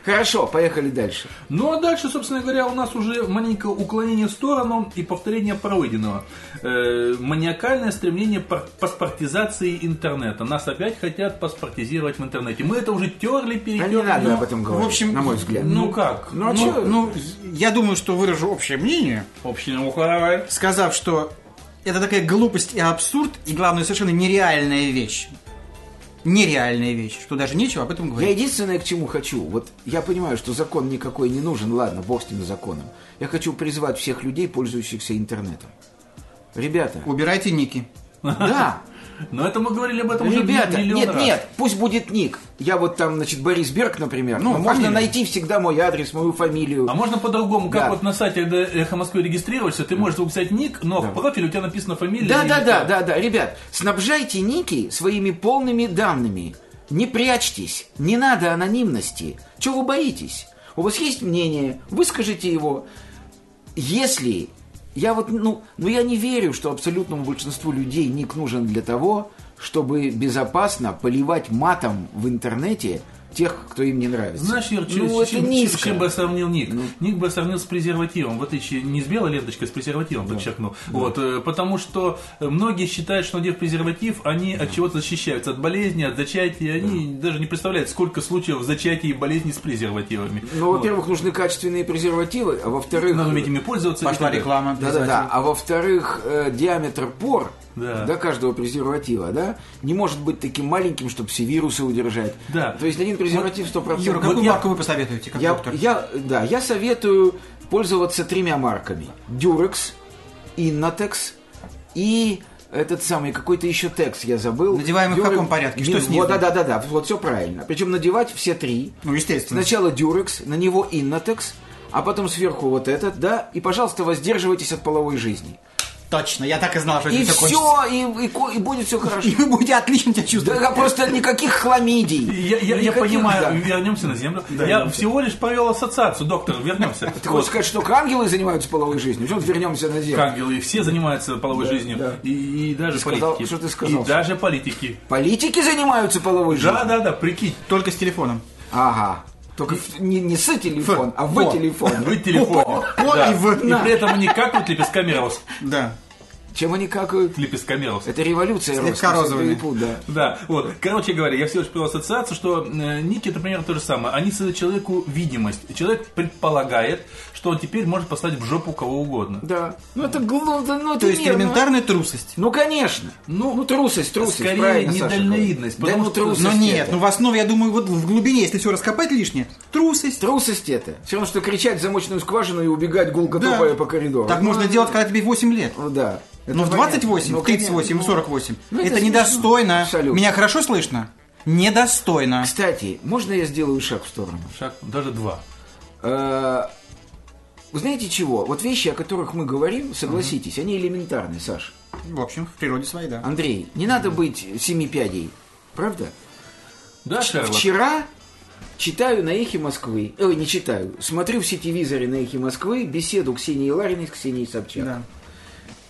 Хорошо, поехали дальше. Ну а дальше, собственно говоря, у нас уже маленькое уклонение в сторону и повторение пройденного. Э, маниакальное стремление паспортизации интернета. Нас опять хотят паспортизировать в интернете. Мы это уже терли, перетерли. не надо но- об этом говорить, В общем, на мой взгляд. Ну как? Ну, а Ну, чё? ну, я думаю, что выражу общее мнение, Общее, ну давай. сказав, что это такая глупость и абсурд, и главное, совершенно нереальная вещь. Нереальная вещь, что даже нечего об этом Я говорить. единственное, к чему хочу, вот я понимаю, что закон никакой не нужен, ладно, бог с ним законом. Я хочу призвать всех людей, пользующихся интернетом. Ребята, Убирайте ники. да, Но это мы говорили об этом уже ребята, миллион нет, раз. нет, пусть будет ник. Я вот там, значит, Борис Берг, например, Ну, но можно фамилия. найти всегда мой адрес, мою фамилию. А можно по-другому, как Да. вот на сайте Эхо Москвы регистрируешься, ты можешь записать ник, но в профиле у тебя написана фамилия. Да, да, да, да, да, ребят, снабжайте ники своими полными данными. Не прячьтесь, не надо анонимности. Чего вы боитесь? У вас есть мнение, выскажите его. Если я вот, ну, ну я не верю, что абсолютному большинству людей ник нужен для того, чтобы безопасно поливать матом в интернете тех, кто им не нравится. Знаешь, Юр, ну, чем, это низко. чем бы сравнил ник? Ник бы сравнил с презервативом. В отличие не с белой ленточкой, а с презервативом подчеркнул. Вот, э, потому что многие считают, что надев презерватив, они от чего-то защищаются. От болезни, от зачатия. Они даже не представляют, сколько случаев зачатия и болезней с презервативами. Ну, во-первых, нужны качественные презервативы, а во-вторых... Надо уметь ими пользоваться. Пошла реклама. Да-да-да. А во-вторых, э, диаметр пор Да. каждого презерватива, да, не может быть таким маленьким, чтобы все вирусы удержать. Да. То есть один презерватив 100%. Юра, Вот какую я- марку вы посоветуете, как я, доктор? я, да, я советую пользоваться тремя марками. Durex, Innotex и этот самый, какой-то еще текст я забыл. Надеваем их в каком порядке? Что снизу? Вот, да-да-да, вот все правильно. Причем надевать все три. Ну, естественно. Сначала Durex, на него Innotex, а потом сверху вот этот, да, и, пожалуйста, воздерживайтесь от половой жизни. Точно, я так и знал, что И это все все, и, и и будет все хорошо. И вы будете отлично себя чувствовать. Да, просто никаких хламидий. Я, я- я Никаких, понимаю, да. вернемся на землю. я всего лишь провел ассоциацию, доктор, вернемся. Ты хочешь сказать, что ангелы занимаются половой жизнью? Почему вернемся на землю? Ангелы все занимаются половой жизнью. да. И, и даже Ты сказал- политики. что ты сказал, И даже политики. Политики занимаются половой жизнью? Да, да, да, прикинь. Только с телефоном. Ага. Только в- не, не с телефон, а в Фо. телефон. Вы телефоне. По Да. и в. И при этом они какают лепесткамерос. Да. Чем они какают? Лепесткамерос. Это революция Слегка русская, розовыми. Да. Да, вот. Короче говоря, я всего лишь привел ассоциацию, что э, ники это примерно то же самое. Они создают человеку видимость. Человек предполагает, что он теперь может послать в жопу кого угодно. Да. Ну это глупо, ну это То есть нервно. элементарная трусость. Ну конечно. Ну, Ну трусость, трусость. скорее правильно недальновидность. Да потому ну что- трусость Но нет, это. ну в основе, я думаю, вот в глубине, если все раскопать лишнее, трусость. Трусость это. Все равно, что кричать в замочную скважину и убегать гулко Да. по коридору. Так Ну, можно делать, когда тебе 8 лет. Ну да. Это Но в понятно. 28, Ну, в 38, конечно. в 48. Ну, это это смешно. недостойно. Абсолютно. Меня хорошо слышно? Недостойно. Кстати, можно я сделаю шаг в сторону? Шаг, даже два. Э, Вы знаете чего? Вот вещи, о которых мы говорим, согласитесь, они элементарны, Саш. В общем, в природе своей, да. Андрей, не надо быть семи пядей, правда? Да, Шерлок? Вчера читаю на Эхе Москвы, ой, не читаю, смотрю в сетевизоре на Эхе Москвы беседу Ксении Лариной с Ксенией Собчак. Да.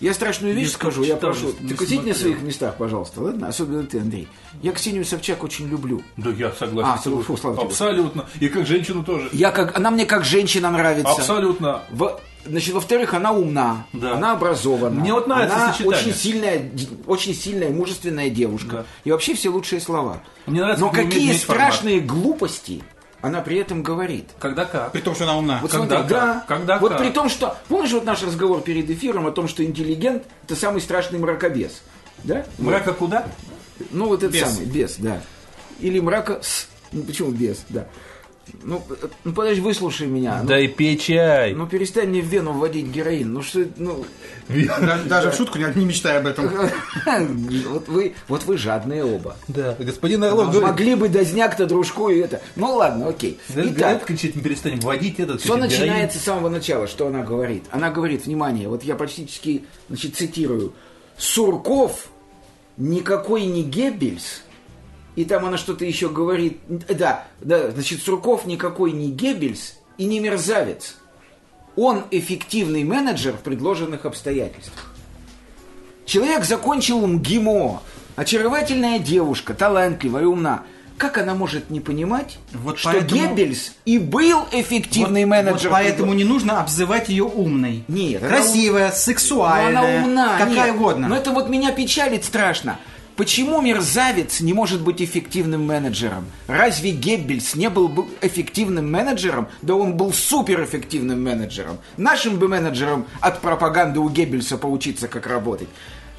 Я страшную вещь Не скажу, я прошу. не Так сидите на своих местах, пожалуйста, ладно? Особенно ты, Андрей. Я Ксению Собчак очень люблю. Да я согласен. А, с тобой. фу, слава тебе. Абсолютно. И как женщину тоже. Я как, она мне как женщина нравится. Абсолютно. Во- значит, во-вторых, она умна, Да. она образована. Мне вот нравится она сочетание. очень сильная, очень сильная, мужественная девушка. Да. И вообще все лучшие слова. Мне нравится, Но какие иметь формат. страшные глупости она при этом говорит. Когда как? При том, что она умна. Вот Когда смотри, да, как? Когда вот как? при том, что... Помнишь вот наш разговор перед эфиром о том, что интеллигент – это самый страшный мракобес? Да? Мрака куда? Ну, вот этот Бес. самый, бес, да. Или мрака с... Ну, почему бес, да. Ну, э, ну, подожди, выслушай меня. Ну, Дай пей чай. ну, перестань мне в вену вводить героин. Ну, что... Ну, Даже, даже в шутку не, не мечтай об этом. вот вы, вот вы жадные оба. Да, господин Орлов говорит. Могли бы дозняк-то дружку и это. Ну ладно, окей. Итак, Итак, кричит, мы перестанем вводить этот. все героин. начинается с самого начала. Что она говорит? Она говорит, внимание, вот я практически, значит, цитирую. Сурков никакой не Геббельс. И там она что-то еще говорит. Да, да, значит, Сурков никакой не Геббельс и не мерзавец. Он эффективный менеджер в предложенных обстоятельствах. Человек закончил МГИМО, очаровательная девушка, талантливая, умна. Как она может не понимать, Вот что поэтому- Геббельс и был эффективный Вот- менеджер? вот поэтому не нужно обзывать ее умной. Нет, она Красивая, Ну, сексуальная, она умна. какая нет. угодно. Но это вот меня печалит страшно. Почему мерзавец не может быть эффективным менеджером? Разве Геббельс не был бы эффективным менеджером? Да он был суперэффективным менеджером. Нашим бы менеджерам от пропаганды у Геббельса поучиться, как работать.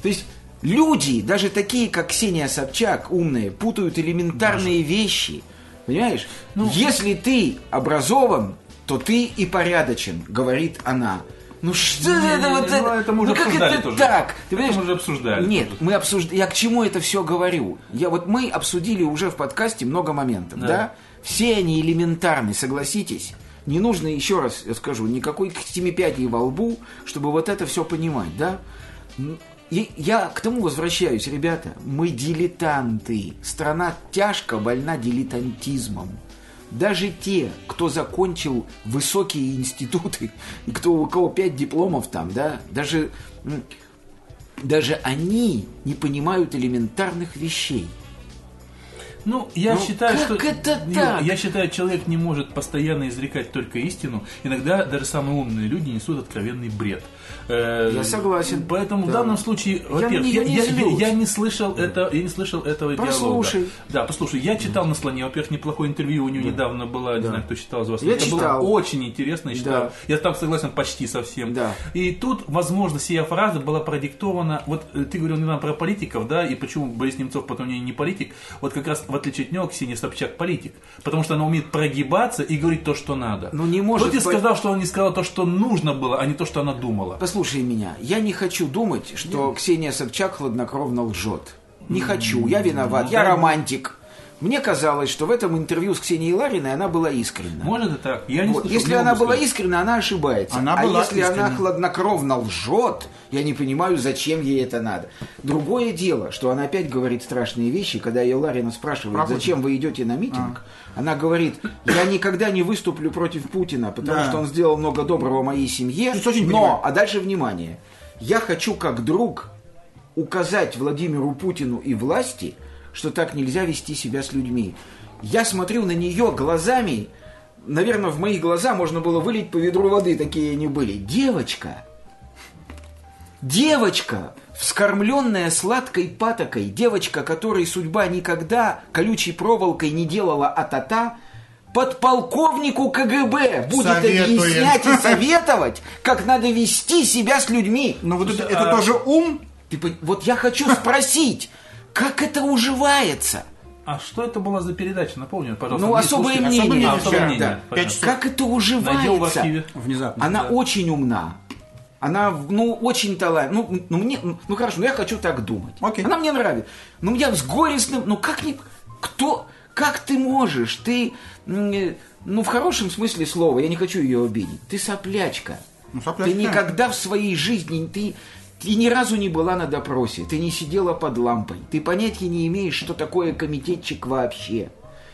То есть люди, даже такие, как Ксения Собчак, умные, путают элементарные вещи. Понимаешь? Если ты образован, то ты и порядочен, говорит она. Ну что Не, это не, вот ну, это мы уже как обсуждали это тоже. так? Ты Это понимаешь? мы уже обсуждали Нет, тоже. мы обсужд... Я к чему это все говорю? Я вот мы обсудили уже в подкасте много моментов, да? Да. Все они элементарны, согласитесь. Не нужно, еще раз я скажу, никакой семипятии во лбу, чтобы вот это все понимать, да? И я к тому возвращаюсь, ребята, мы дилетанты. Страна тяжко больна дилетантизмом. Даже те, кто закончил высокие институты, кто у кого пять дипломов там, да, даже, даже они не понимают элементарных вещей. Ну, я Ну, считаю, как что... это так? Я считаю, человек не может постоянно изрекать только истину. Иногда даже самые умные люди несут откровенный бред. Э, Я согласен. Поэтому в Да. данном случае, во-первых, я, я не я- злюсь. я не слышал это, я не слышал этого Послушай. диалога. Да, послушай, я читал на слоне, во-первых, неплохое интервью у него недавно было, не Да. знаю, кто читал из вас. Я это читал. было очень интересно, я считаю. Да. Я там согласен почти со всем. Да. И тут, возможно, сия фраза была продиктована, вот э, ты говорил недавно про политиков, да, и почему Борис Немцов потом не политик, вот как раз в отличие от него Ксения Собчак политик, потому что она умеет прогибаться и говорить то, что надо. Ну, не может Кто тебе по- сказал, что она не сказала то, что нужно было, а не то, что она думала? Послушай меня, я не хочу думать, что Ксения Собчак хладнокровно лжет. Не хочу, я виноват, Ну, я да. романтик. Мне казалось, что в этом интервью с Ксенией Лариной она была искренна. Может и так. Я не Вот, слышал, Если она была сказать. искренна, она ошибается. Она а была если она искренна. хладнокровно лжет, я не понимаю, зачем ей это надо. Другое дело, что она опять говорит страшные вещи, когда ее Ларина спрашивает, Путина. зачем вы идете на митинг, она говорит, я никогда не выступлю против Путина, потому Да. что он сделал много доброго моей семье, но, понимаю. а дальше внимание, я хочу как друг указать Владимиру Путину и власти, что так нельзя вести себя с людьми. Я смотрю на нее глазами, наверное, в мои глаза можно было вылить по ведру воды, такие они были. Девочка, девочка, вскормленная сладкой патокой, девочка, которой судьба никогда колючей проволокой не делала атата, подполковнику КГБ будет Советуем. объяснять и советовать, как надо вести себя с людьми. Но вот это, это а- тоже ум. Ты вот я хочу спросить, как это уживается? А что это была за передача? Напомню, пожалуйста. Ну, особое мнение. А, особое да, мнение. да. Как это уживается? Внезапно. Она очень умна. Она, ну, очень талантлива. Ну, ну, мне, ну, хорошо, ну, я хочу так думать. Окей. Она мне нравится. Ну, я с горестным, ну, как не... Кто... Как ты можешь? Ты, э, ну, в хорошем смысле слова, я не хочу ее обидеть. Ты соплячка. Ну, соплячка. Ты никогда в своей жизни, ты, ты ни разу не была на допросе, ты не сидела под лампой, ты понятия не имеешь, что такое комитетчик вообще.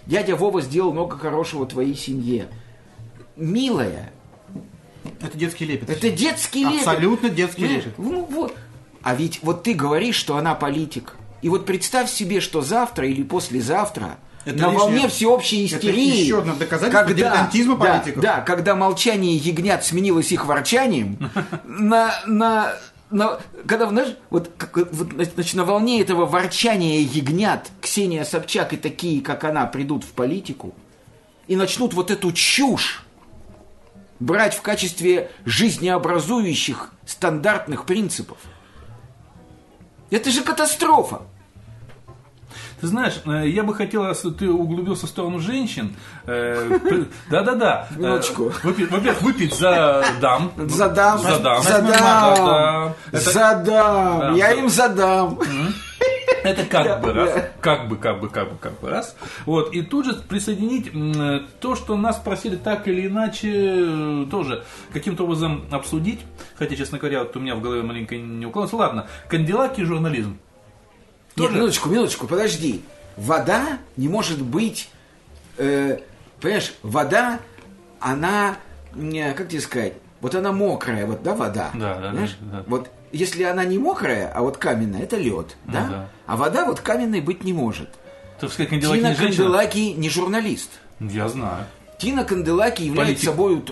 Дядя Вова сделал много хорошего твоей семье. Милая, Это детский лепет. это детский лепет. Абсолютно детский лепет. Ну вот. А ведь вот ты говоришь, что она политик. И вот представь себе, что завтра или послезавтра Это на лишнее- волне всеобщей это истерии. еще одно доказательство дилетантизма да, политиков. Да, когда молчание ягнят сменилось их ворчанием, на, на, на- когда, знаешь, вот, как- вот, значит, на волне этого ворчания ягнят Ксения Собчак и такие, как она, придут в политику и начнут вот эту чушь брать в качестве жизнеобразующих стандартных принципов. Это же катастрофа. Ты знаешь, э, я бы хотел, раз ты углубился в сторону женщин. э, Да-да-да. Э, Минуточку. Во-первых, выпить за дам. Задам, Задам. задам, Задам. Это- задам, Да, я да. им задам. Это как бы раз, как бы, как бы, как бы, как бы раз. Вот и тут же присоединить то, что нас просили так или иначе тоже каким-то образом обсудить. Хотя, честно говоря, вот у меня в голове маленько не укладывается. Ладно, Кандилак и журнализм. Нет, Тоже? минуточку, минуточку, подожди. Вода не может быть, э, понимаешь, вода, она, не, как тебе сказать, вот она мокрая, вот, да, вода. Да, да, понимаешь? да, да. Вот если она не мокрая, а вот каменная, это лед, да? Ну да. А вода вот каменной быть не может. Так сказать, Кандилак Тина не женщина? Канделаки не журналист. Я знаю. Тина Канделаки является собой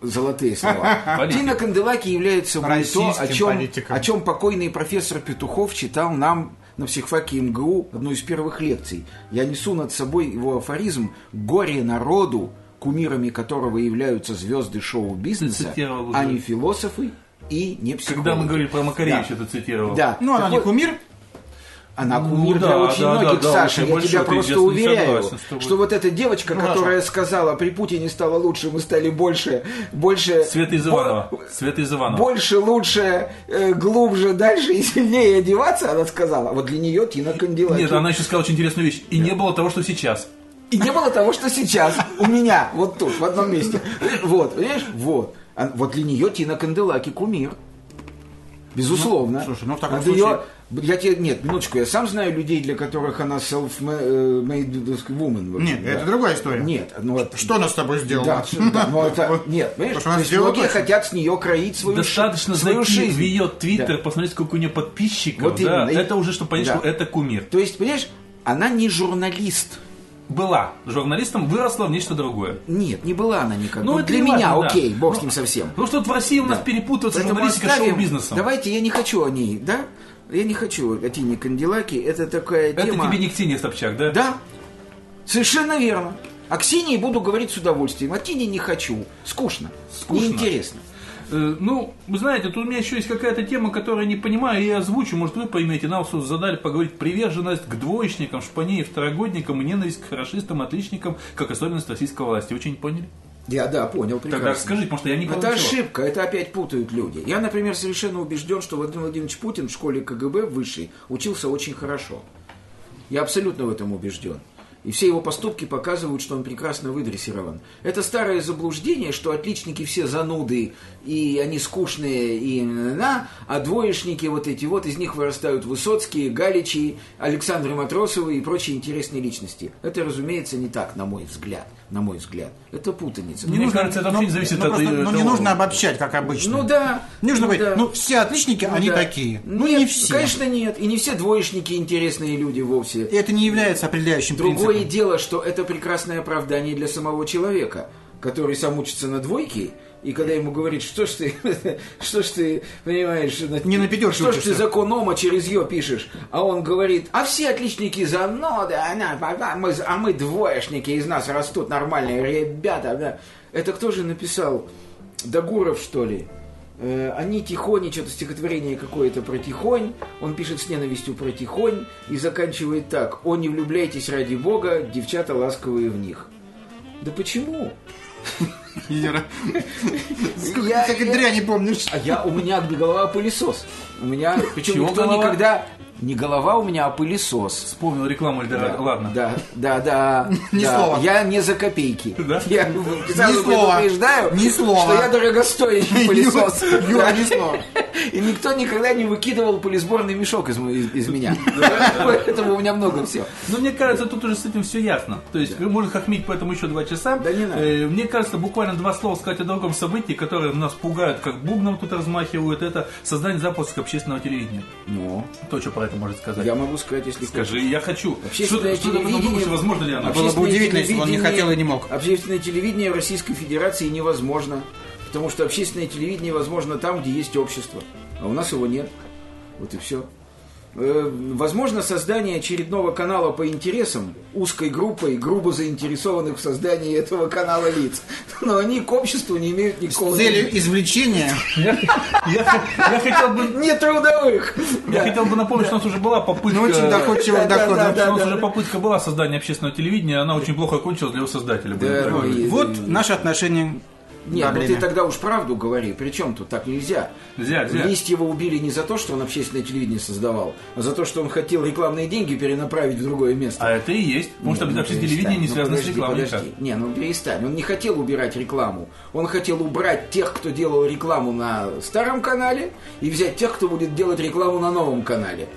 золотые слова. Политик. Тина Канделаки является собой то, о чем, политиком. о чем покойный профессор Петухов читал нам на психфаке МГУ одну из первых лекций. Я несу над собой его афоризм «Горе народу, кумирами которого являются звезды шоу-бизнеса, а не философы и не психологи». Когда мы говорили про Макаревича, Да. ты цитировал. Да. Ну, она не кумир, Она Ну кумир да, для очень да, многих, да, да, Саша. очень я тебя просто я уверяю, согласен что вот эта девочка, Ну, которая хорошо. сказала, при Путине стало лучше, мы стали больше, больше... Света из бо- Иванова. Света из Иванова. Больше, лучше, э, глубже, дальше и сильнее одеваться, она сказала. Вот для нее Тина Канделаки. Нет, она еще сказала очень интересную вещь. И не было того, что сейчас. И не было того, что сейчас у меня, вот тут, в одном месте. Вот, понимаешь? Вот. А Вот для нее Тина Канделаки кумир. Безусловно. Ну, слушай, ну, в таком А для случае- неё- я тебе, нет, минуточку, я сам знаю людей, для которых она self-made сказать, woman. вообще, Нет, да. это другая история. Нет, ну вот... Что она с тобой сделала? Да, да, но это... Вот. Нет, понимаешь, то есть многие точно. хотят с нее кроить свою, Достаточно свою зайти жизнь. в ее твиттер, Да. посмотреть, сколько у нее подписчиков. Вот да, именно. Это уже, чтобы понять, Да. что это кумир. То есть, понимаешь, она не журналист. Была журналистом, выросла в нечто другое. Нет, не была она никогда. Ну, Вот это для меня, важно, да. окей, бог с Ну, ним совсем. Потому что вот в России у нас Да. перепутывается Поэтому журналистика с оставим- шоу-бизнесом. Давайте, я не хочу о ней, да? Я не хочу о Тине Канделаки. Это такая Это тема... тебе не Ксения Собчак, да? Да, совершенно верно. О Ксении буду говорить с удовольствием. О Тине не хочу. Скучно. Скучно. Неинтересно. Э, Ну, вы знаете, тут у меня еще есть какая-то тема, которую я не понимаю, и я озвучу, может вы поймете. Нам тут задали поговорить приверженность к двоечникам, шпанеи, второгодникам и ненависть к хорошистам, отличникам, как особенность российской власти. Очень не поняли? Я, да, понял прекрасно. Тогда скажите, потому что я не понял. Это ошибка, это опять путают люди. Я, например, совершенно убежден, что Владимир Владимирович Путин в школе КГБ высшей учился очень хорошо. Я абсолютно в этом убежден. И все его поступки показывают, что он прекрасно выдрессирован. Это старое заблуждение, что отличники все зануды, и они скучные, и на, а двоечники вот эти вот, из них вырастают Высоцкие, Галичи, Александры Матросовы и прочие интересные личности. Это, разумеется, не так, на мой взгляд. На мой взгляд. Это путаница. Мне кажется, это вообще не зависит Ну, от просто, э, ну, не нужно обобщать, как обычно. Ну да. Не нужно ну говорить, да. ну, все отличники, Ну они да. такие. Ну, Нет, не все. Конечно, нет. И не все двоечники интересные люди вовсе. И это не является определяющим Другое принципом. дело, что это прекрасное оправдание для самого человека, который сам учится на двойке, и когда ему говорит, что ж ты, что ж ты, понимаешь, Не на пятерке что ж ты закон Ома через Ё пишешь, а он говорит, а все отличники за ноды, она, а мы, а мы двоечники, из нас растут нормальные ребята. да». Это кто же написал? Дагуров, что ли? Э, Они тихони, что-то стихотворение какое-то про тихонь. Он пишет с ненавистью про тихонь и заканчивает так. О, не влюбляйтесь ради бога, девчата ласковые в них. Да почему? Я- Как и я- дряни помнишь. А я, у меня голова пылесос. У меня, причем никто никогда... Не голова у меня, а пылесос. Вспомнил рекламу Эльдорадо. Ладно. Да, да, да. Ни да. слова. Я не за копейки. Да? Я сразу слова. предупреждаю, Ни слова. что я дорогостоящий пылесос. Юра, Да. ни слова. И никто никогда не выкидывал пылесборный мешок из, из- из меня. Поэтому у меня много всего. Но мне кажется, тут уже с этим все ясно. То есть, можете хохмить по этому еще два часа. Да не надо. Э, мне кажется, буквально два слова сказать о другом событии, которое нас пугают, как бубном тут размахивают, это создание запуска общественного телевидения. Ну, То, что про это может сказать. я могу сказать, если Скажи, я хочу. Общественное Что, что телевидение- думаешь, возможно ли оно? Было бы удивительно, если бы он не хотел и не мог. Общественное телевидение в Российской Федерации невозможно. Потому что общественное телевидение возможно там, где есть общество. А у нас его нет. Вот и все. Возможно создание очередного канала по интересам узкой группой грубо заинтересованных в создании этого канала лиц. Но они к обществу не имеют С никакого... целью извлечения Я, хотел бы... Не трудовых! Я хотел бы напомнить, что у нас уже была попытка... Ну, очень что у нас уже попытка была создания общественного телевидения, она очень плохо кончилась для его создателя. ну, Вот наши отношения Нет, ну ты тогда уж правду говори. Причем тут так нельзя. Нельзя, нельзя. Листьева убили не за то, что он общественное телевидение создавал, а за то, что он хотел рекламные деньги перенаправить в другое место. А это и есть. Потому что ну общественное телевидение не ну связано с подожди, рекламой никак. подожди. Не, ну перестань. Он не хотел убирать рекламу. Он хотел убрать тех, кто делал рекламу на старом канале, и взять тех, кто будет делать рекламу на новом канале.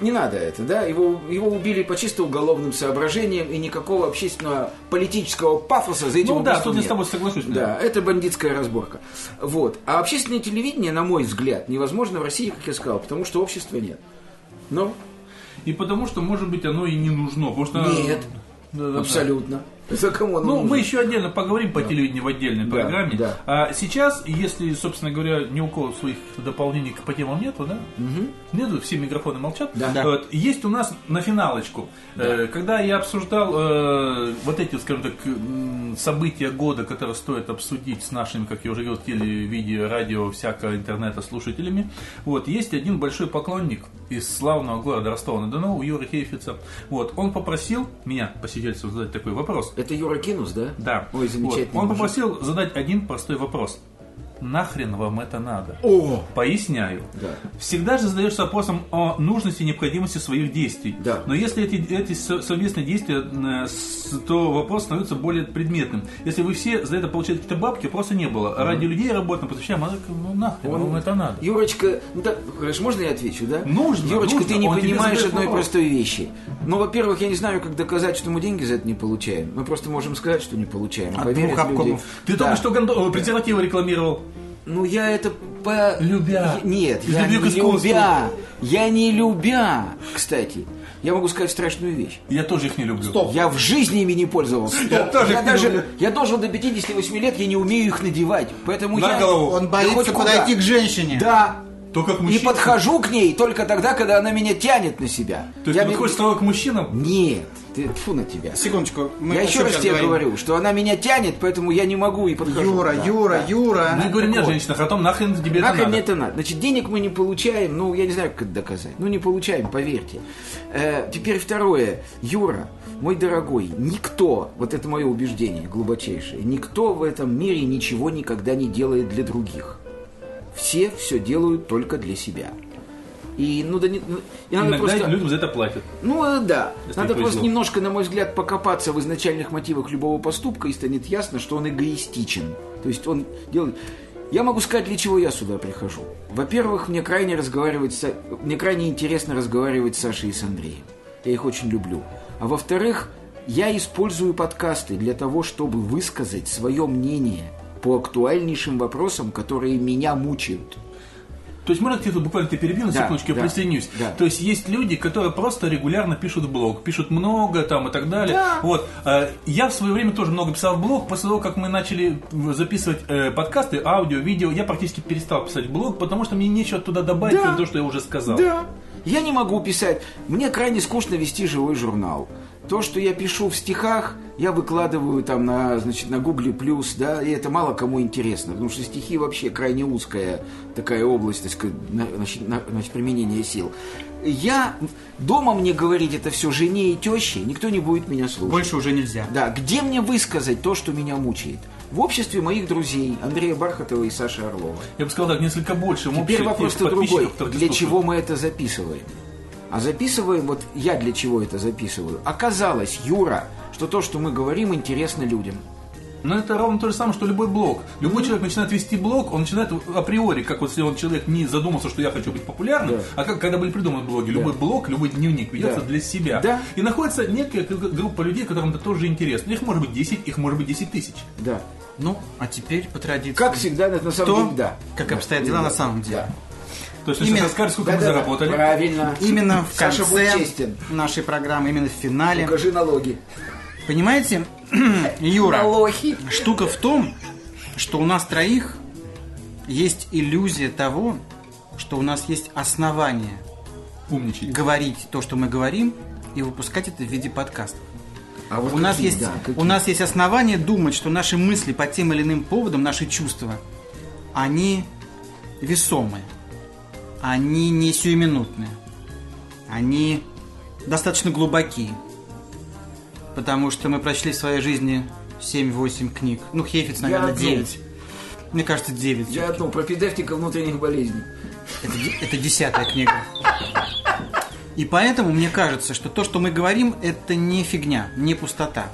Не надо это, да? Его, его убили по чисто уголовным соображениям, и никакого общественного политического пафоса за этим Ну да, тут я с нет. тобой соглашусь. Да, это бандитская разборка. Вот. А общественное телевидение, на мой взгляд, невозможно в России, как я сказал, потому что общества нет. Ну, И потому что, может быть, оно и не нужно. Потому что... нет. Да, да, да. За кому Ну, нужно? мы еще отдельно поговорим по телевидению в отдельной Да, программе. да. А сейчас, если, собственно говоря, ни у кого своих дополнений по темам нету, да? Нету, все микрофоны молчат. Да. Да. Вот, есть у нас на финалочку. Э, когда я обсуждал э, вот эти, скажем так, события года, которые стоит обсудить с нашими, как я уже говорил, теле, видео, радио, всякого интернета слушателями, вот, есть один большой поклонник из славного города Ростова-на-Дону, у Юры Хейфица. Вот, он попросил меня, посетительству, задать такой вопрос. Это Юра Кинус, да? Да. Ой, замечательный Вот. Он попросил задать один простой вопрос. Нахрен вам это надо? О! Поясняю. Да. Всегда же задаешься вопросом о нужности и необходимости своих действий. Да. Но если эти, эти со- совместные действия, э, то вопрос становится более предметным. Если вы все за это получаете какие-то бабки, просто не было. Ради людей работаем, посвящаем, а ну нахрен Он- вам это надо? Юрочка, ну да, хорошо, можно я отвечу, да? Нужно, Юрочка, нужно. ты не Он понимаешь одной вопрос. простой вещи. Ну, во-первых, я не знаю, как доказать, что мы деньги за это не получаем. Мы просто можем сказать, что не получаем. Поверят люди. обкомов. Ты Да. только что гондо- презервативы рекламировал. Ну, я это по... Любя. Я- Нет, Из я не любя. Я не любя, кстати. Я могу сказать страшную вещь. Я тоже их не люблю. Стоп. Я в жизни ими не пользовался. Я тоже их не даже, люблю. я должен до 58 лет, я не умею их надевать. Поэтому На я... голову. Он Да боится хоть куда. подойти к женщине. Да. Только к И мужчинам. подхожу к ней только тогда, когда она меня тянет на себя. То есть я ты подходишь сначала к мужчинам? Нет, ты фу на тебя. Секундочку. Мы я еще раз тебе говорим? говорю, что она меня тянет, поэтому я не могу и подхожу. Юра, Да, Юра, да. Юра. Мы говорим не о вот. женщинах, о том, нахрен тебе это Нахрен надо. мне это надо? Значит, денег мы не получаем, ну, я не знаю, как это доказать. Ну, не получаем, поверьте. Э, теперь второе. Юра, мой дорогой, никто, вот это мое убеждение глубочайшее, никто в этом мире ничего никогда не делает для других. Все все делают только для себя. И, ну, да, не, ну, и надо Иногда просто... людям за это платят. Ну э, да, Если надо просто немножко, на мой взгляд, покопаться в изначальных мотивах любого поступка, и станет ясно, что он эгоистичен. То есть он делает... Я могу сказать, для чего я сюда прихожу. Во-первых, мне крайне разговаривать с... мне крайне интересно разговаривать с Сашей и с Андреем. Я их очень люблю. А во-вторых, я использую подкасты для того, чтобы высказать свое мнение по актуальнейшим вопросам, которые меня мучают. То есть можно тебе буквально ты перебил на Да, секундочку, я да, присоединюсь. да. То есть есть люди, которые просто регулярно пишут блог, пишут много там и так далее. Да. Вот. Э, Я в свое время тоже много писал в блог. После того, как мы начали записывать э, подкасты, аудио, видео, я практически перестал писать в блог, потому что мне нечего туда добавить, Да. того, что я уже сказал. Да. Я не могу писать. Мне крайне скучно вести живой журнал. То, что я пишу в стихах, я выкладываю там на, значит, на Гугле плюс, да, и это мало кому интересно, потому что стихи вообще крайне узкая такая область, так сказать, на- значит, на- значит, применения сил. Я дома мне говорить это все жене и теще, никто не будет меня слушать. Больше уже нельзя. Да, где мне высказать то, что меня мучает? В обществе моих друзей Андрея Бархатова и Саши Орлова. Я бы сказал так, несколько больше. Теперь общих вопрос тех то другой. Для слушают. чего мы это записываем? А записываем, вот я для чего это записываю? Оказалось, Юра, что то, что мы говорим, интересно людям. Но это ровно то же самое, что любой блог. Любой человек начинает вести блог, он начинает априори, как вот если он человек не задумался, что я хочу быть популярным, Да. а как когда были придуманы блоги, любой блог, любой дневник ведется Да. для себя. Да. И находится некая группа людей, которым это тоже интересно. Их может быть 10, их может быть 10 тысяч. Да. Ну, а теперь по традиции. Как всегда, на самом То, деле, да. как Да. обстоят дела Да. на самом деле. Да. То есть, Именно. если расскажешь, сколько мы Да-да-да. заработали. Правильно. Именно в Саша, конце честен. нашей программы, именно в финале. Покажи налоги. Понимаете, Юра, Налоги. штука в том, что у нас троих есть иллюзия того, что у нас есть основания Умничать. говорить то, что мы говорим, и выпускать это в виде подкастов. А вот У нас, какие, есть, да, какие? у нас есть основания думать, что наши мысли по тем или иным поводам, наши чувства, они весомые, они не сиюминутные, они достаточно глубокие, потому что мы прочли в своей жизни 7-8 книг. Ну, Хейфиц, наверное, одну. 9. Мне кажется, 9. Я одну, пропедевтика внутренних болезней. Это, это десятая книга. И поэтому мне кажется, что то, что мы говорим, это не фигня, не пустота.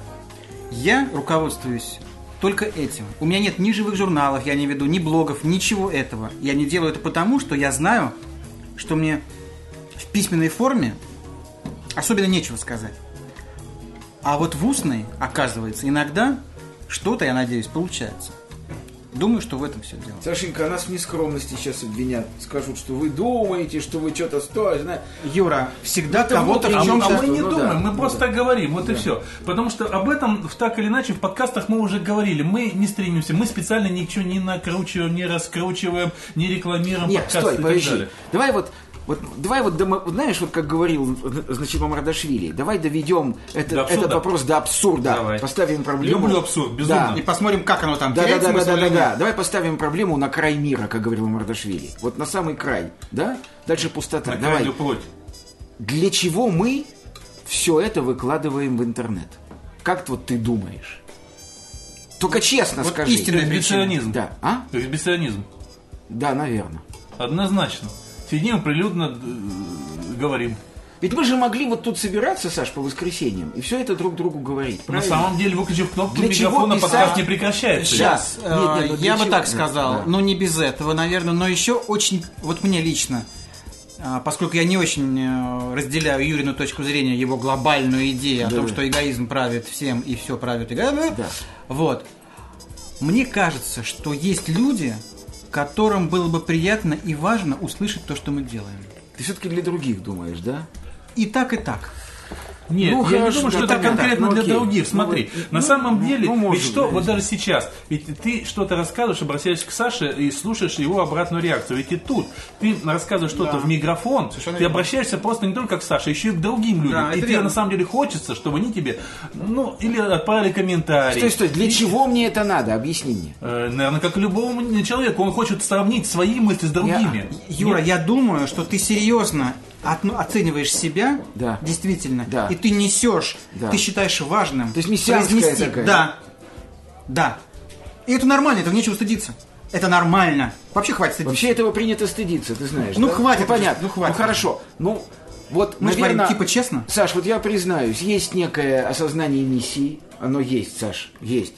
Я руководствуюсь только этим. У меня нет ни живых журналов, я не веду ни блогов, ничего этого. Я не делаю это потому, что я знаю, что мне в письменной форме особенно нечего сказать. А вот в устной, оказывается, иногда что-то, я надеюсь, получается. Думаю, что в этом все дело. Сашенька, а нас в нескромности сейчас обвинят. Скажут, что вы думаете, что вы что-то стоите. зна- Юра, всегда это кого-то в А, чем-то... а мы не Ну да, думаем, мы ну просто да. говорим, вот и все. Потому что об этом в- так или иначе в подкастах мы уже говорили. Мы не стремимся, мы специально ничего не накручиваем, не раскручиваем, не рекламируем Нет, подкасты стой, и так далее. Давай вот, вот, давай вот, знаешь, вот как говорил, значит, Мамардашвили, давай доведем это- До этот вопрос до абсурда. Давай. Поставим проблему. Люблю абсурд, безумно. И посмотрим, как оно там Да, да, теряет да, да, да, да, да. Давай поставим проблему на край мира, как говорил Мардашвили. Вот на самый край, да? Дальше пустота. На Давай. плоть. Для чего мы все это выкладываем в интернет? Как вот ты думаешь? Только честно вот скажи. истинная Эксбиционизм. Да, а? Эксбиционизм. Да, наверное. Однозначно. Сидим прилюдно э, говорим. Ведь мы же могли вот тут собираться, Саш, по воскресеньям и все это друг другу говорить. На правильно? самом деле, выключив кнопку Для мегафона, писать? подкаст не прекращается. Сейчас, Нет, нет, э, ну я бы чего? так сказал, да. но не без этого, наверное, но еще очень, вот мне лично, а, поскольку я не очень э, разделяю Юрину точку зрения, его глобальную идею о Да, том, да. что эгоизм правит всем и все правит эгоизм, Да. вот, мне кажется, что есть люди, которым было бы приятно и важно услышать то, что мы делаем. Ты все-таки для других думаешь, да? И так, и так. Нет, Ну, я хорошо, не думаю, что это так, конкретно ну, для других. Ну, Смотри, вот, на ну, самом ну, деле, ну, ведь что, быть, вот да. даже сейчас, ведь ты что-то рассказываешь, обращаешься к Саше и слушаешь его обратную реакцию. Ведь и тут ты рассказываешь что-то Да. в микрофон, Совершенно ты обращаешься просто не только к Саше, еще и к другим людям. Да, и тебе на самом деле хочется, чтобы они тебе, ну, или отправили комментарий. Стой, стой, для И- чего мне это надо? Объясни мне. Э, Наверное, как любому человеку, он хочет сравнить свои мысли с другими. Юра, Нет? я думаю, что ты серьезно оцениваешь себя, Да. действительно, Да. и ты несешь, Да. ты считаешь важным. То есть мессианская такая. Да, да. И это нормально, этого нечего стыдиться. Это нормально. Вообще хватит стыдиться. Вообще этого принято стыдиться, ты знаешь. Ну, да? хватит Ну, понятно. ну, хватит. хорошо. Ну, вот, Мы же наверное... говорим, типа, честно? Саш, вот я признаюсь, есть некое осознание миссии. Оно есть, Саш, есть.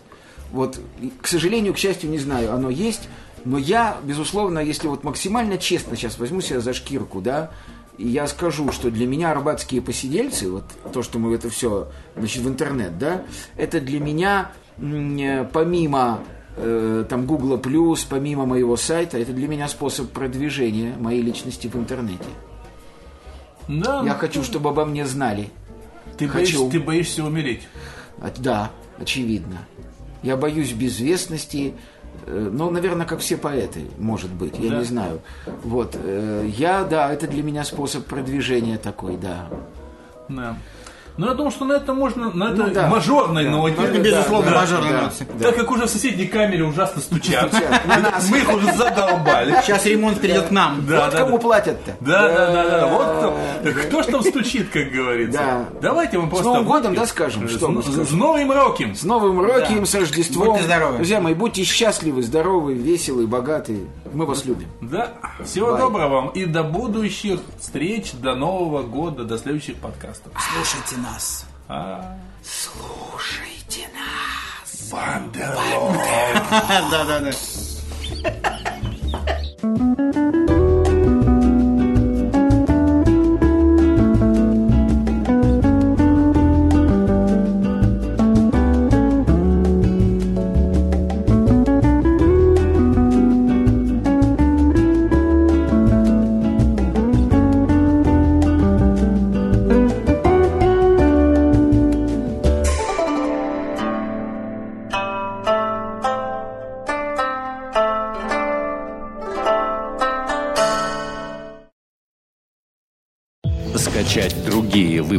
Вот, к сожалению, к счастью, не знаю, оно есть. Но я, безусловно, если вот максимально честно сейчас возьму себя за шкирку, да, и я скажу, что для меня арбатские посидельцы, вот то, что мы это все, значит, в интернет, да, это для меня э, помимо э, там Гугла плюс, помимо моего сайта, это для меня способ продвижения моей личности в интернете. Да, Я ну, хочу, чтобы обо мне знали. ты, хочу. боишься, ты боишься умереть. А, Да, очевидно. Я боюсь безвестности, э, но, наверное, как все поэты, может быть, я Да. не знаю. Вот, э, я, да, это для меня способ продвижения такой, да. Да. Но я думаю, что на это можно, на Ну этой да. мажорной Да. ноте. Ну, безусловно, да, мажорной да, ноте. да. Так как уже в соседней камере ужасно стучат. Мы их уже задолбали. Сейчас ремонт перейдет к нам. Вот кому платят-то. Да, да, да, да. Вот кто, ж там стучит, как говорится. Да. Давайте мы просто. Новым годом, да, скажем? С- Что с, с Новым Роким. С Новым Роком, с Рождеством. Будьте здоровы. Друзья мои, будьте счастливы, здоровы, веселые, богатые. Мы вас любим. Да. Всего доброго вам и до будущих встреч, до Нового года, до следующих подкастов. Слушайте нас. А. Слушайте нас. Бандерлог. Да,